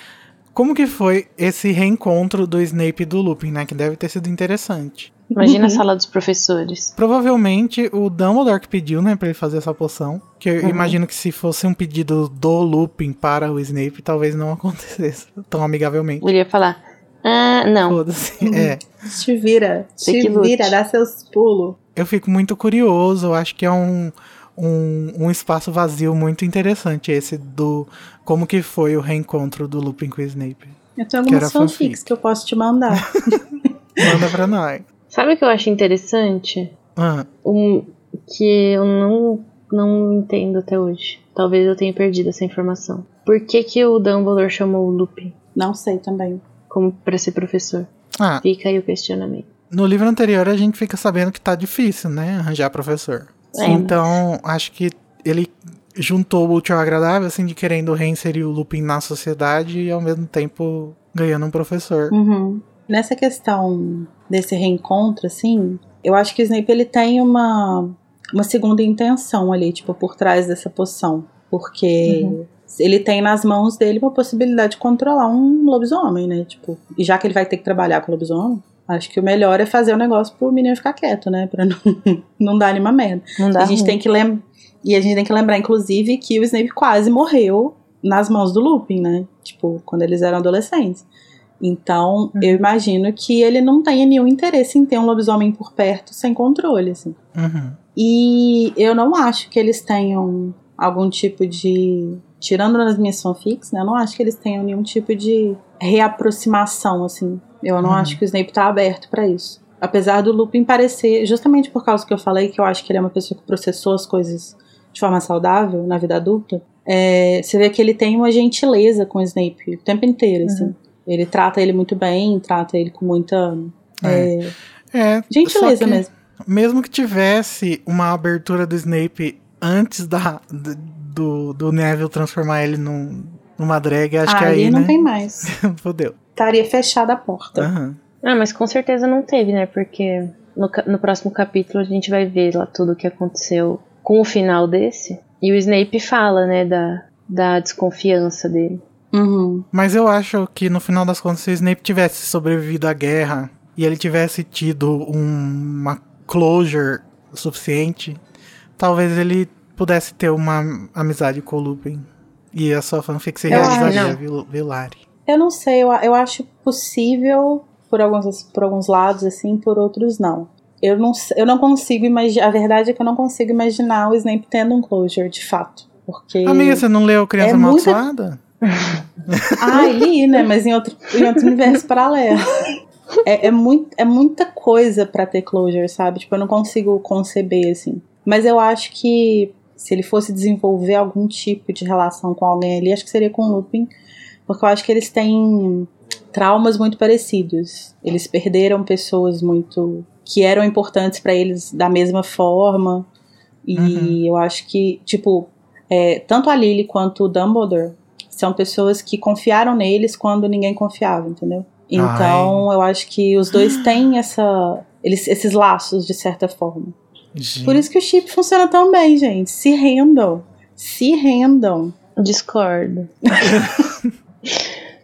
como que foi esse reencontro do Snape e do Lupin, né? Que deve ter sido interessante. Imagina uhum. a sala dos professores. Provavelmente o Dumbledore que pediu, né, pra ele fazer essa poção. Que eu uhum. imagino que se fosse um pedido do Lupin para o Snape, talvez não <laughs> acontecesse tão amigavelmente. Ele ia falar, ah, não. Foda-se, uhum. é. Te vira, te vira, dá seus pulos. Eu fico muito curioso, eu acho que é um, um, um espaço vazio muito interessante esse do como que foi o reencontro do Lupin com o Snape. Eu tenho algumas fanfics que eu posso te mandar. <laughs> Manda pra nós. Sabe o que eu acho interessante? Ah. Um, que eu não, não entendo até hoje. Talvez eu tenha perdido essa informação. Por que, que o Dumbledore chamou o Lupin? Não sei também. Como para ser professor. Ah. Fica aí o questionamento. No livro anterior a gente fica sabendo que tá difícil, né? Arranjar professor. É, então, mas... acho que ele juntou o útil ao agradável, assim, de querendo reinserir o Lupin na sociedade e ao mesmo tempo ganhando um professor. Uhum. Nessa questão desse reencontro, assim, eu acho que o Snape ele tem uma, uma segunda intenção ali, tipo, por trás dessa poção. Porque uhum. ele tem nas mãos dele uma possibilidade de controlar um lobisomem, né? Tipo, e já que ele vai ter que trabalhar com lobisomem, acho que o melhor é fazer o negócio pro menino ficar quieto, né? Pra não, <laughs> não dar nenhuma merda. Não dá a gente ruim. tem que lembrar. E a gente tem que lembrar, inclusive, que o Snape quase morreu nas mãos do Lupin, né? Tipo, quando eles eram adolescentes. Então, uhum. eu imagino que ele não tenha nenhum interesse em ter um lobisomem por perto sem controle, assim. Uhum. E eu não acho que eles tenham algum tipo de. Tirando nas minhas fanfics, né? Eu não acho que eles tenham nenhum tipo de reaproximação, assim. Eu não uhum. acho que o Snape tá aberto para isso. Apesar do Lupin parecer, justamente por causa que eu falei, que eu acho que ele é uma pessoa que processou as coisas de forma saudável na vida adulta, é, você vê que ele tem uma gentileza com o Snape o tempo inteiro, assim. Uhum. Ele trata ele muito bem, trata ele com muita é. É, é, gentileza mesmo. Mesmo que tivesse uma abertura do Snape antes da, do, do Neville transformar ele num, numa drag, acho que aí, não né? tem mais. <laughs> Fodeu. Estaria fechada a porta. Uhum. Ah, mas com certeza não teve, né? Porque no, no próximo capítulo a gente vai ver lá tudo o que aconteceu com o final desse. E o Snape fala, né, da, da desconfiança dele. Uhum. Mas eu acho que no final das contas, se o Snape tivesse sobrevivido à guerra e ele tivesse tido um, uma closure suficiente, talvez ele pudesse ter uma amizade com o Lupin. E a sua fanfic se realizaria, viu, viu, Lari? Eu não sei, eu, eu acho possível por alguns, por alguns lados, assim, por outros não. Eu não, eu não consigo imaginar. A verdade é que eu não consigo imaginar o Snape tendo um closure, de fato. Porque. Amiga, você não leu Criança é Amaldiçoada? Muita... <laughs> ah, li, né? Mas em outro, em outro universo paralelo. É, é, muito, é muita coisa para ter closure, sabe? Tipo, eu não consigo conceber, assim. Mas eu acho que se ele fosse desenvolver algum tipo de relação com alguém ali, acho que seria com o Lupin. Porque eu acho que eles têm traumas muito parecidos. Eles perderam pessoas muito. que eram importantes para eles da mesma forma. E uhum. eu acho que, tipo, é, tanto a Lily quanto o Dumbledore são pessoas que confiaram neles quando ninguém confiava, entendeu? Então Ai. eu acho que os dois <gasps> têm essa, eles, esses laços de certa forma. Gente. Por isso que o chip funciona tão bem, gente. Se rendam. Se rendam. Discordo. <laughs>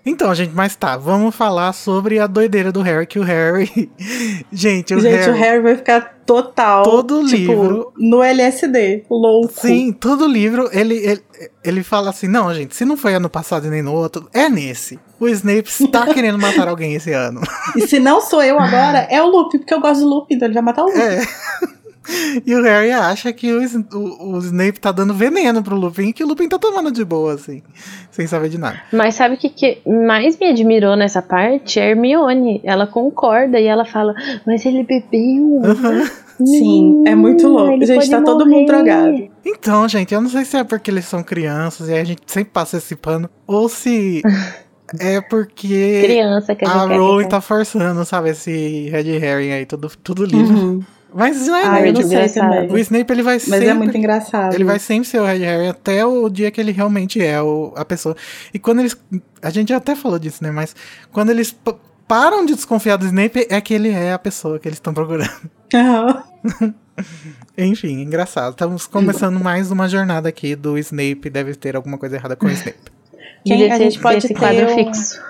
Então, gente, mas tá, vamos falar sobre a doideira do Harry, que o Harry. <laughs> gente, o Gente, Harry. o Harry vai ficar total. Todo tipo, livro. No LSD, louco. Sim, todo livro ele, ele, ele fala assim: não, gente, se não foi ano passado e nem no outro, é nesse. O Snape está <laughs> querendo matar alguém esse ano. E se não sou eu agora, é o Lupin, porque eu gosto do Lupin, então ele vai matar o Lupin. É. <laughs> E o Harry acha que o, o, o Snape tá dando veneno pro Lupin e que o Lupin tá tomando de boa, assim, sem saber de nada. Mas sabe o que, que mais me admirou nessa parte? A Hermione. Ela concorda e ela fala, mas ele bebeu. Sim, é muito louco. Ele Gente, tá todo morrer." mundo drogado. Então, gente, eu não sei se é porque eles são crianças e aí a gente sempre passa esse pano, ou se é porque <laughs> Criança que a a Rowling tá forçando, sabe, esse Red Herring aí, tudo, tudo livro. Uhum. Mas não é Ah, eu não sei engraçado. também. O Snape, ele vai Mas sempre... é muito engraçado. Ele vai sempre ser o Red Harry até o dia que ele realmente é o, a pessoa. E quando eles. A gente até falou disso, né? Mas quando eles param de desconfiar do Snape, é que ele é a pessoa que eles estão procurando. Aham. <laughs> Enfim, engraçado. Estamos começando mais uma jornada aqui do Snape. Deve ter alguma coisa errada com o Snape. Quem- a gente pode ter quadro um- fixo.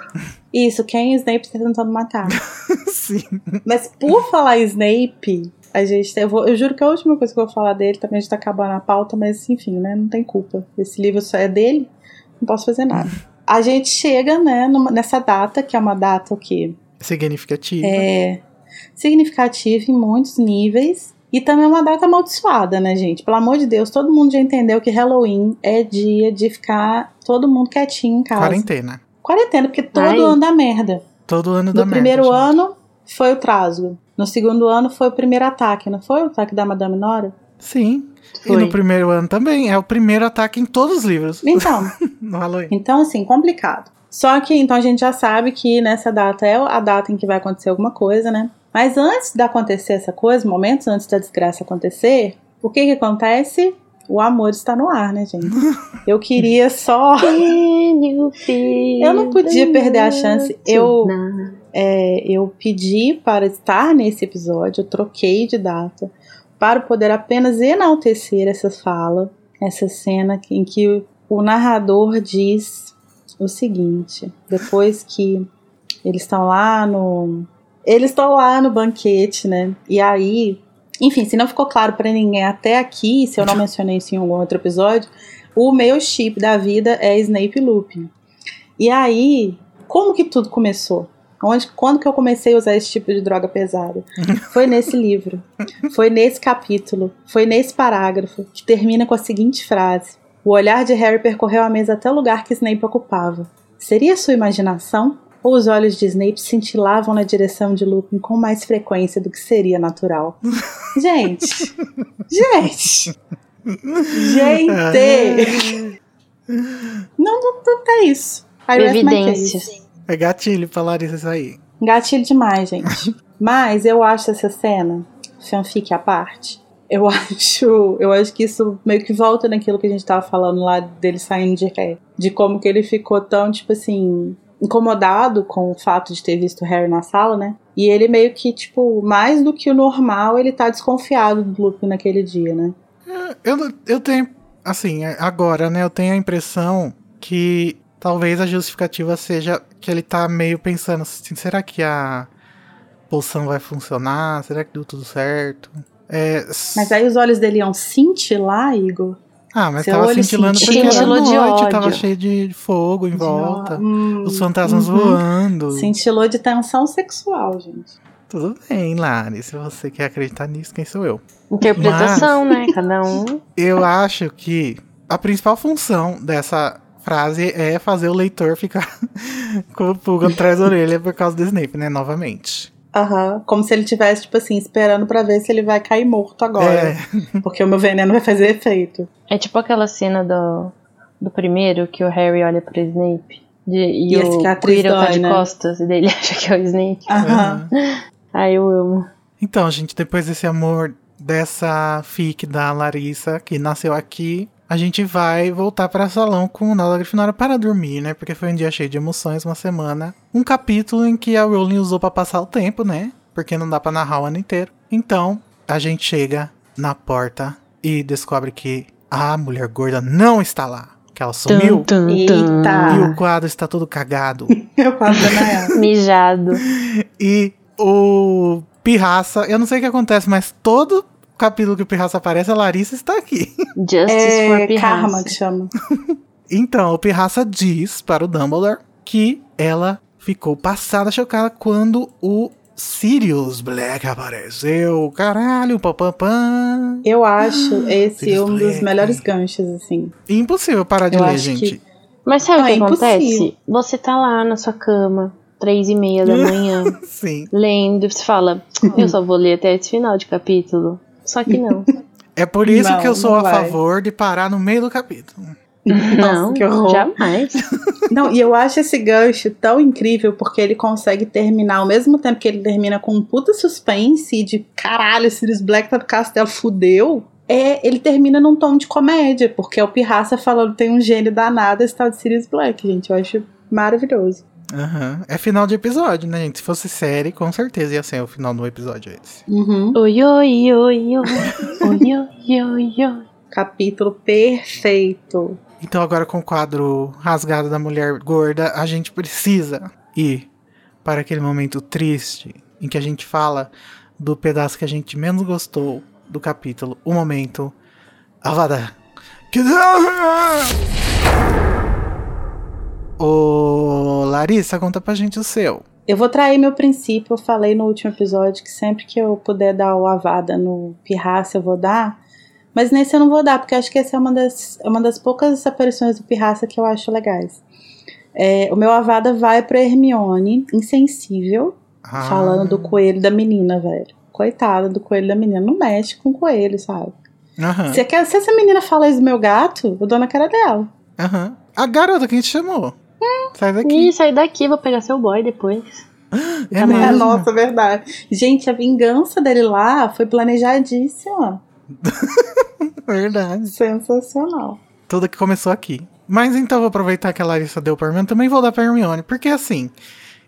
Isso, quem o Snape tá tentando matar. <laughs> Sim. Mas por falar Snape, a gente. Eu, vou, eu juro que a última coisa que eu vou falar dele também a gente tá acabando a pauta, mas enfim, né? Não tem culpa. Esse livro só é dele, não posso fazer nada. A gente chega, né, numa- nessa data, que é uma data o quê? Significativo. É significativa em muitos níveis. E também é uma data amaldiçoada, né, gente? Pelo amor de Deus, todo mundo já entendeu que Halloween é dia de ficar todo mundo quietinho em casa. Quarentena. Quarentena, porque todo Ai. ano dá merda. Todo ano No da merda. primeiro gente. ano foi o Trasgo. No segundo ano foi o primeiro ataque, não foi o ataque da Madame Nora? Sim. E Foi. no primeiro ano também. É o primeiro ataque em todos os livros. Então, <laughs> No Halloween. então assim, complicado. Só que então a gente já sabe que nessa data é a data em que vai acontecer alguma coisa, né? Mas antes de acontecer essa coisa, momentos antes da desgraça acontecer, o que que acontece? O amor está no ar, né, gente? <laughs> Eu queria só. Eu não podia perder a chance. Eu- É, eu pedi para estar nesse episódio, eu troquei de data, para poder apenas enaltecer essa fala, essa cena em que o narrador diz o seguinte: depois que eles estão lá no. Eles estão lá no banquete, né? E aí. Enfim, se não ficou claro para ninguém até aqui, se eu não mencionei isso em algum outro episódio, o meu chip da vida é Snape Lupin. E aí, como que tudo começou? Onde, quando que eu comecei a usar esse tipo de droga pesada? Foi nesse <laughs> livro. Foi nesse capítulo. Foi nesse parágrafo que termina com a seguinte frase: O olhar de Harry percorreu a mesa até o lugar que Snape ocupava. Seria sua imaginação? Ou os olhos de Snape cintilavam na direção de Lupin com mais frequência do que seria natural? <laughs> Gente! Gente! Gente! Não, não, não é isso. I. Evidências. É gatilho pra Larissa isso aí. Gatilho demais, gente. <laughs> Mas eu acho essa cena, fanfic à parte, eu <laughs> acho, eu acho que isso meio que volta naquilo que a gente tava falando lá dele saindo de ré. De como que ele ficou tão, tipo assim, incomodado com o fato de ter visto o Harry na sala, né? E ele meio que, tipo, mais do que o normal, ele tá desconfiado do Lupin naquele dia, né? Eu, eu tenho, assim, agora, né? Eu tenho a impressão que talvez a justificativa seja que ele tá meio pensando assim, será que a poção vai funcionar? Será que deu tudo certo? É, Mas aí os olhos dele iam cintilar, Igor. ah, mas seu tava cintilando cintilou. porque era Cintilou de noite, tava cheio de fogo em volta. Hum, Os fantasmas uhum. voando. Cintilou de tensão sexual, gente. Tudo bem, Lari. Se você quer acreditar nisso, quem sou eu? Interpretação, né? Cada um. <laughs> Eu acho que a principal função dessa frase é fazer o leitor ficar <laughs> com o pulga atrás da orelha por causa do Snape, né? Novamente. Aham. Como se ele tivesse, tipo assim, esperando pra ver se ele vai cair morto agora. É, <laughs> Porque o meu veneno vai fazer efeito. É tipo aquela cena do, do primeiro que o Harry olha pro Snape. de- e, E a o Quirrell tá de né? costas e daí ele <laughs> acha que é o Snape. Aham. Ai, eu amo. Então, gente, depois desse amor dessa fic da Larissa, que nasceu aqui, a gente vai voltar para salão com o Nala Grifinória para dormir, né? Porque foi um dia cheio de emoções, uma semana. Um capítulo em que a Rowling usou para passar o tempo, né? Porque não dá para narrar o ano inteiro. Então, a gente chega na porta e descobre que a mulher gorda não está lá. que ela sumiu. Tum, tum, E o quadro está todo cagado. <laughs> Eu quase da Nayara. <laughs> Mijado. e o Pirraça, eu não sei o que acontece, mas todo capítulo que o Pirraça aparece, a Larissa está aqui. Justice for É Pirraça. karma que chama. <laughs> Então, o Pirraça diz para o Dumbledore que ela ficou passada chocada quando o Sirius Black apareceu. Caralho, papapã. Eu acho esse Sirius um dos Black. melhores ganchos, assim. Impossível parar de Eu ler, gente. que- Mas sabe o é que acontece? impossível. Você tá lá na sua cama, três e meia da <laughs> manhã, Sim. lendo, você fala, eu só vou ler até esse final de capítulo. Só que não. É por isso Não, que eu sou a vai. favor de parar no meio do capítulo. não, que horror. jamais. Não, e eu acho esse gancho tão incrível porque ele consegue terminar ao mesmo tempo que ele termina com um puta suspense de caralho, Sirius Black tá no castelo, fudeu. É, ele termina num tom de comédia, porque é o Pirraça falando tem um gênio danado esse tal de Sirius Black, gente. Eu acho maravilhoso. Aham. É final de episódio, né, gente? Se fosse série, com certeza ia ser o final do episódio esse. Uhum. Oi, oi, oi, oi. Oi, oi, oi, oi. Capítulo perfeito. Então agora com o quadro rasgado da mulher gorda, a gente precisa ir para aquele momento triste em que a gente fala do pedaço que a gente menos gostou do capítulo. O momento Avada. <laughs> Ô Larissa, conta pra gente o seu. Eu vou trair meu princípio. Eu falei no último episódio que sempre que eu puder dar o avada no Pirraça, eu vou dar. Mas nesse eu não vou dar, porque acho que essa é uma das, é uma das poucas aparições do Pirraça que eu acho legais. É, o meu avada vai pra Hermione, insensível, Ah, falando do coelho da menina, velho. Coitada do coelho da menina. Não mexe com o coelho, sabe? Aham, Se, quer- se essa menina fala isso do meu gato, eu dou na cara dela. aham. A garota que a gente chamou. Sai daqui. Ih, sai daqui, vou pegar seu boy depois. <gasps> É É, mesmo. nossa, verdade. Gente, a vingança dele lá foi planejadíssima. <laughs> Verdade. Sensacional. Tudo que começou aqui. Mas então vou aproveitar que a Larissa deu pra Hermione, também vou dar pra Hermione, porque assim,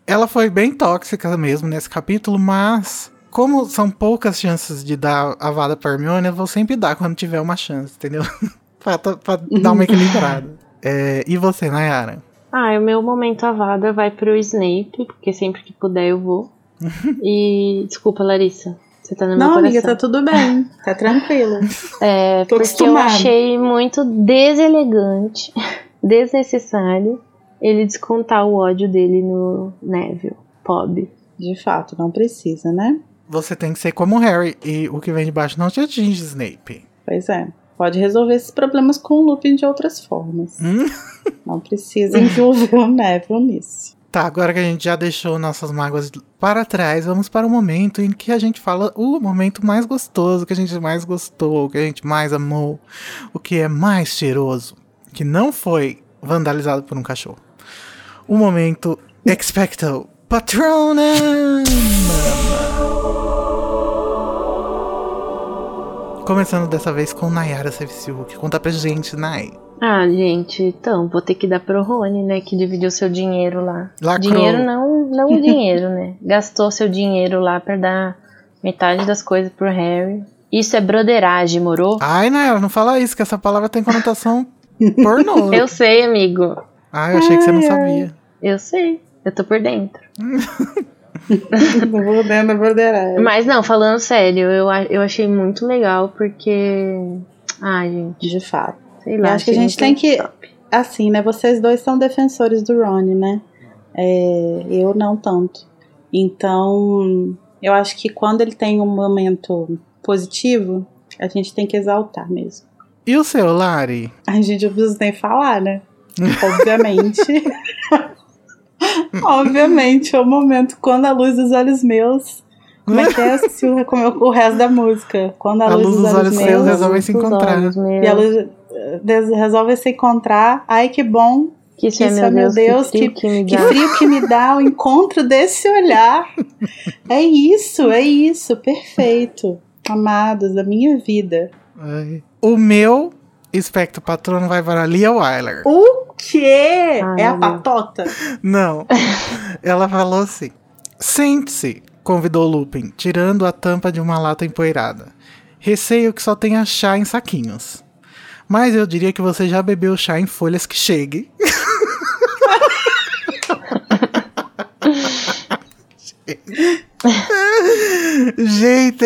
ela foi bem tóxica mesmo nesse capítulo, mas como são poucas chances de dar a vada pra Hermione, eu vou sempre dar quando tiver uma chance, entendeu? <laughs> pra to- pra dar uma <laughs> equilibrada. É, e você, Nayara? Ah, o meu momento avada vai pro Snape, porque sempre que puder eu vou. <laughs> e desculpa, Larissa. Você tá no meu Não, coração. amiga, tá tudo bem. Tá tranquilo. <laughs> É, Tô porque acostumada. eu achei muito deselegante, <laughs> desnecessário ele descontar o ódio dele no Neville, Pob. De fato, não precisa, né? Você tem que ser como o Harry, e o que vem de baixo não te atinge, Snape. Pois é. Pode resolver esses problemas com o Lupin de outras formas. Hum? Não precisa envolver o Neville nisso. Tá, agora que a gente já deixou nossas mágoas para trás, vamos para o momento em que a gente fala o momento mais gostoso, o que a gente mais gostou, o que a gente mais amou, o que é mais cheiroso, que não foi vandalizado por um cachorro. O momento Expecto Patronum! Começando dessa vez com Nayara Sevciuk. Conta pra gente, Nay. Ah, gente, então, vou ter que dar pro Rony, né, que dividiu seu dinheiro lá. Lacrou. Dinheiro não, não o <laughs> dinheiro, né? Gastou seu dinheiro lá pra dar metade das coisas pro Harry. Isso é broderagem, moro? Ai, Nayara, não fala isso, que essa palavra tem conotação <laughs> pornô. Eu sei, amigo. Ah, eu achei que você não sabia. Eu sei. Eu tô por dentro. <laughs> <laughs> Não vou dentro da borderagem. Mas não, falando sério, eu, a- eu achei muito legal porque. Ai, gente, De fato. sei lá. Eu acho que a gente tem que- top. Assim, né? Vocês dois são defensores do Rony, né? É, eu não tanto. Então, eu acho que quando ele tem um momento positivo, a gente tem que exaltar mesmo. E o seu, Lari? Ai, gente, eu preciso nem falar, né? Obviamente. <laughs> <laughs> Obviamente, é o momento quando a luz dos olhos meus. Como é que é? O, como o resto da música. Quando a, luz, dos, olhos, seus meus. resolve se encontrar. olhos. E a luz eh, des- resolve se encontrar. Ai, que bom. Que isso, que é, meu é, meu Deus, Deus, que, frio que, me Que dá. frio que me dá o encontro desse olhar. <laughs> É isso, é isso. Perfeito. Amados da minha vida. Ai. O meu espectro patrono vai para a Lia Wyler. O quê? Ai, é a patota? Não. Ela falou assim: Sente-se, convidou Lupin, tirando a tampa de uma lata empoeirada. Receio que só tenha chá em saquinhos. Mas eu diria que você já bebeu chá em folhas que chegue. <laughs> Gente,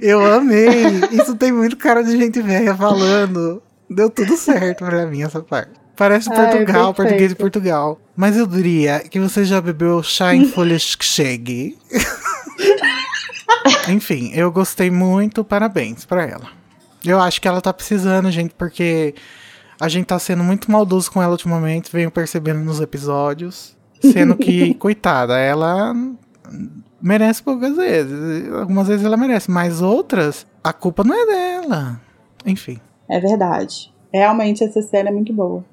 eu amei. Isso tem muito cara de gente velha falando. Deu tudo certo pra mim essa parte. Parece Portugal, português de Portugal. Mas eu diria que você já bebeu chá em <laughs> folhas que chegue. <laughs> Enfim, eu gostei muito, parabéns pra ela. Eu acho que ela tá precisando, gente, porque a gente tá sendo muito maldoso com ela ultimamente, venho percebendo nos episódios. Sendo que, <laughs> coitada, ela merece poucas vezes. Algumas vezes ela merece, mas outras, a culpa não é dela. Enfim. É verdade. Realmente essa cena é muito boa.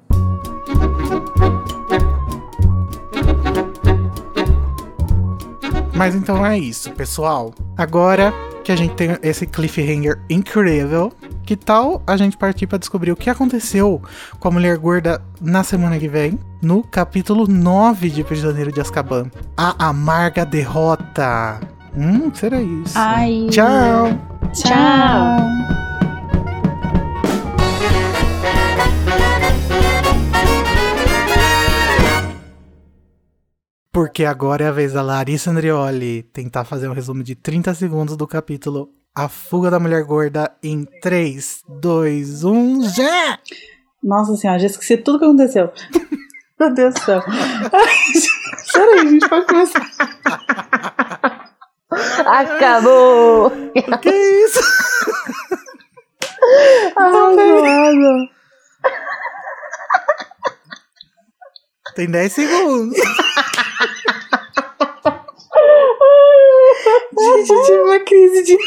Mas então é isso, pessoal. Agora que a gente tem esse cliffhanger incrível, que tal a gente partir para descobrir o que aconteceu com a mulher gorda na semana que vem, no capítulo 9 de Prisioneiro de Azkaban? A amarga derrota. Hum, será isso? Ai. Tchau. Tchau. Porque agora é a vez da Larissa Andrioli tentar fazer um resumo de 30 segundos do capítulo A Fuga da Mulher Gorda em 3, 2, 1, já! Nossa senhora, já esqueci tudo que aconteceu. <laughs> Meu Deus do céu. Ai, <laughs> Peraí, a gente pode começar. Acabou! O que é isso? Ai, Joana. Tem 10 segundos. Gente, eu tive uma crise de.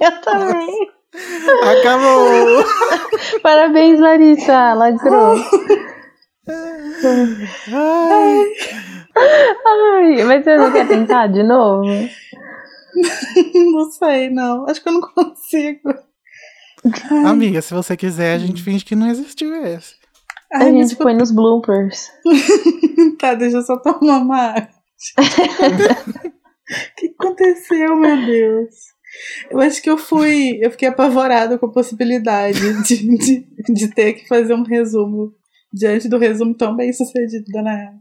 Eu também. Acabou. Parabéns, Larissa. Lacrou. Ai, Ai, mas você não quer tentar de novo? Não sei, não. Acho que eu não consigo. amiga, se você quiser, a gente finge que não existiu esse. A Ai, gente põe nos bloopers. <laughs> Tá, deixa eu só tomar uma água. O <laughs> que aconteceu, meu Deus? Eu acho que eu fui. Eu fiquei apavorada com a possibilidade de, de, de ter que fazer um resumo diante do resumo tão bem sucedido da Nayara.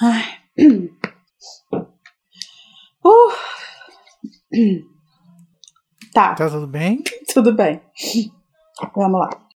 Ai. Uh. Tá, Tá tudo bem? tudo bem. Vamos lá.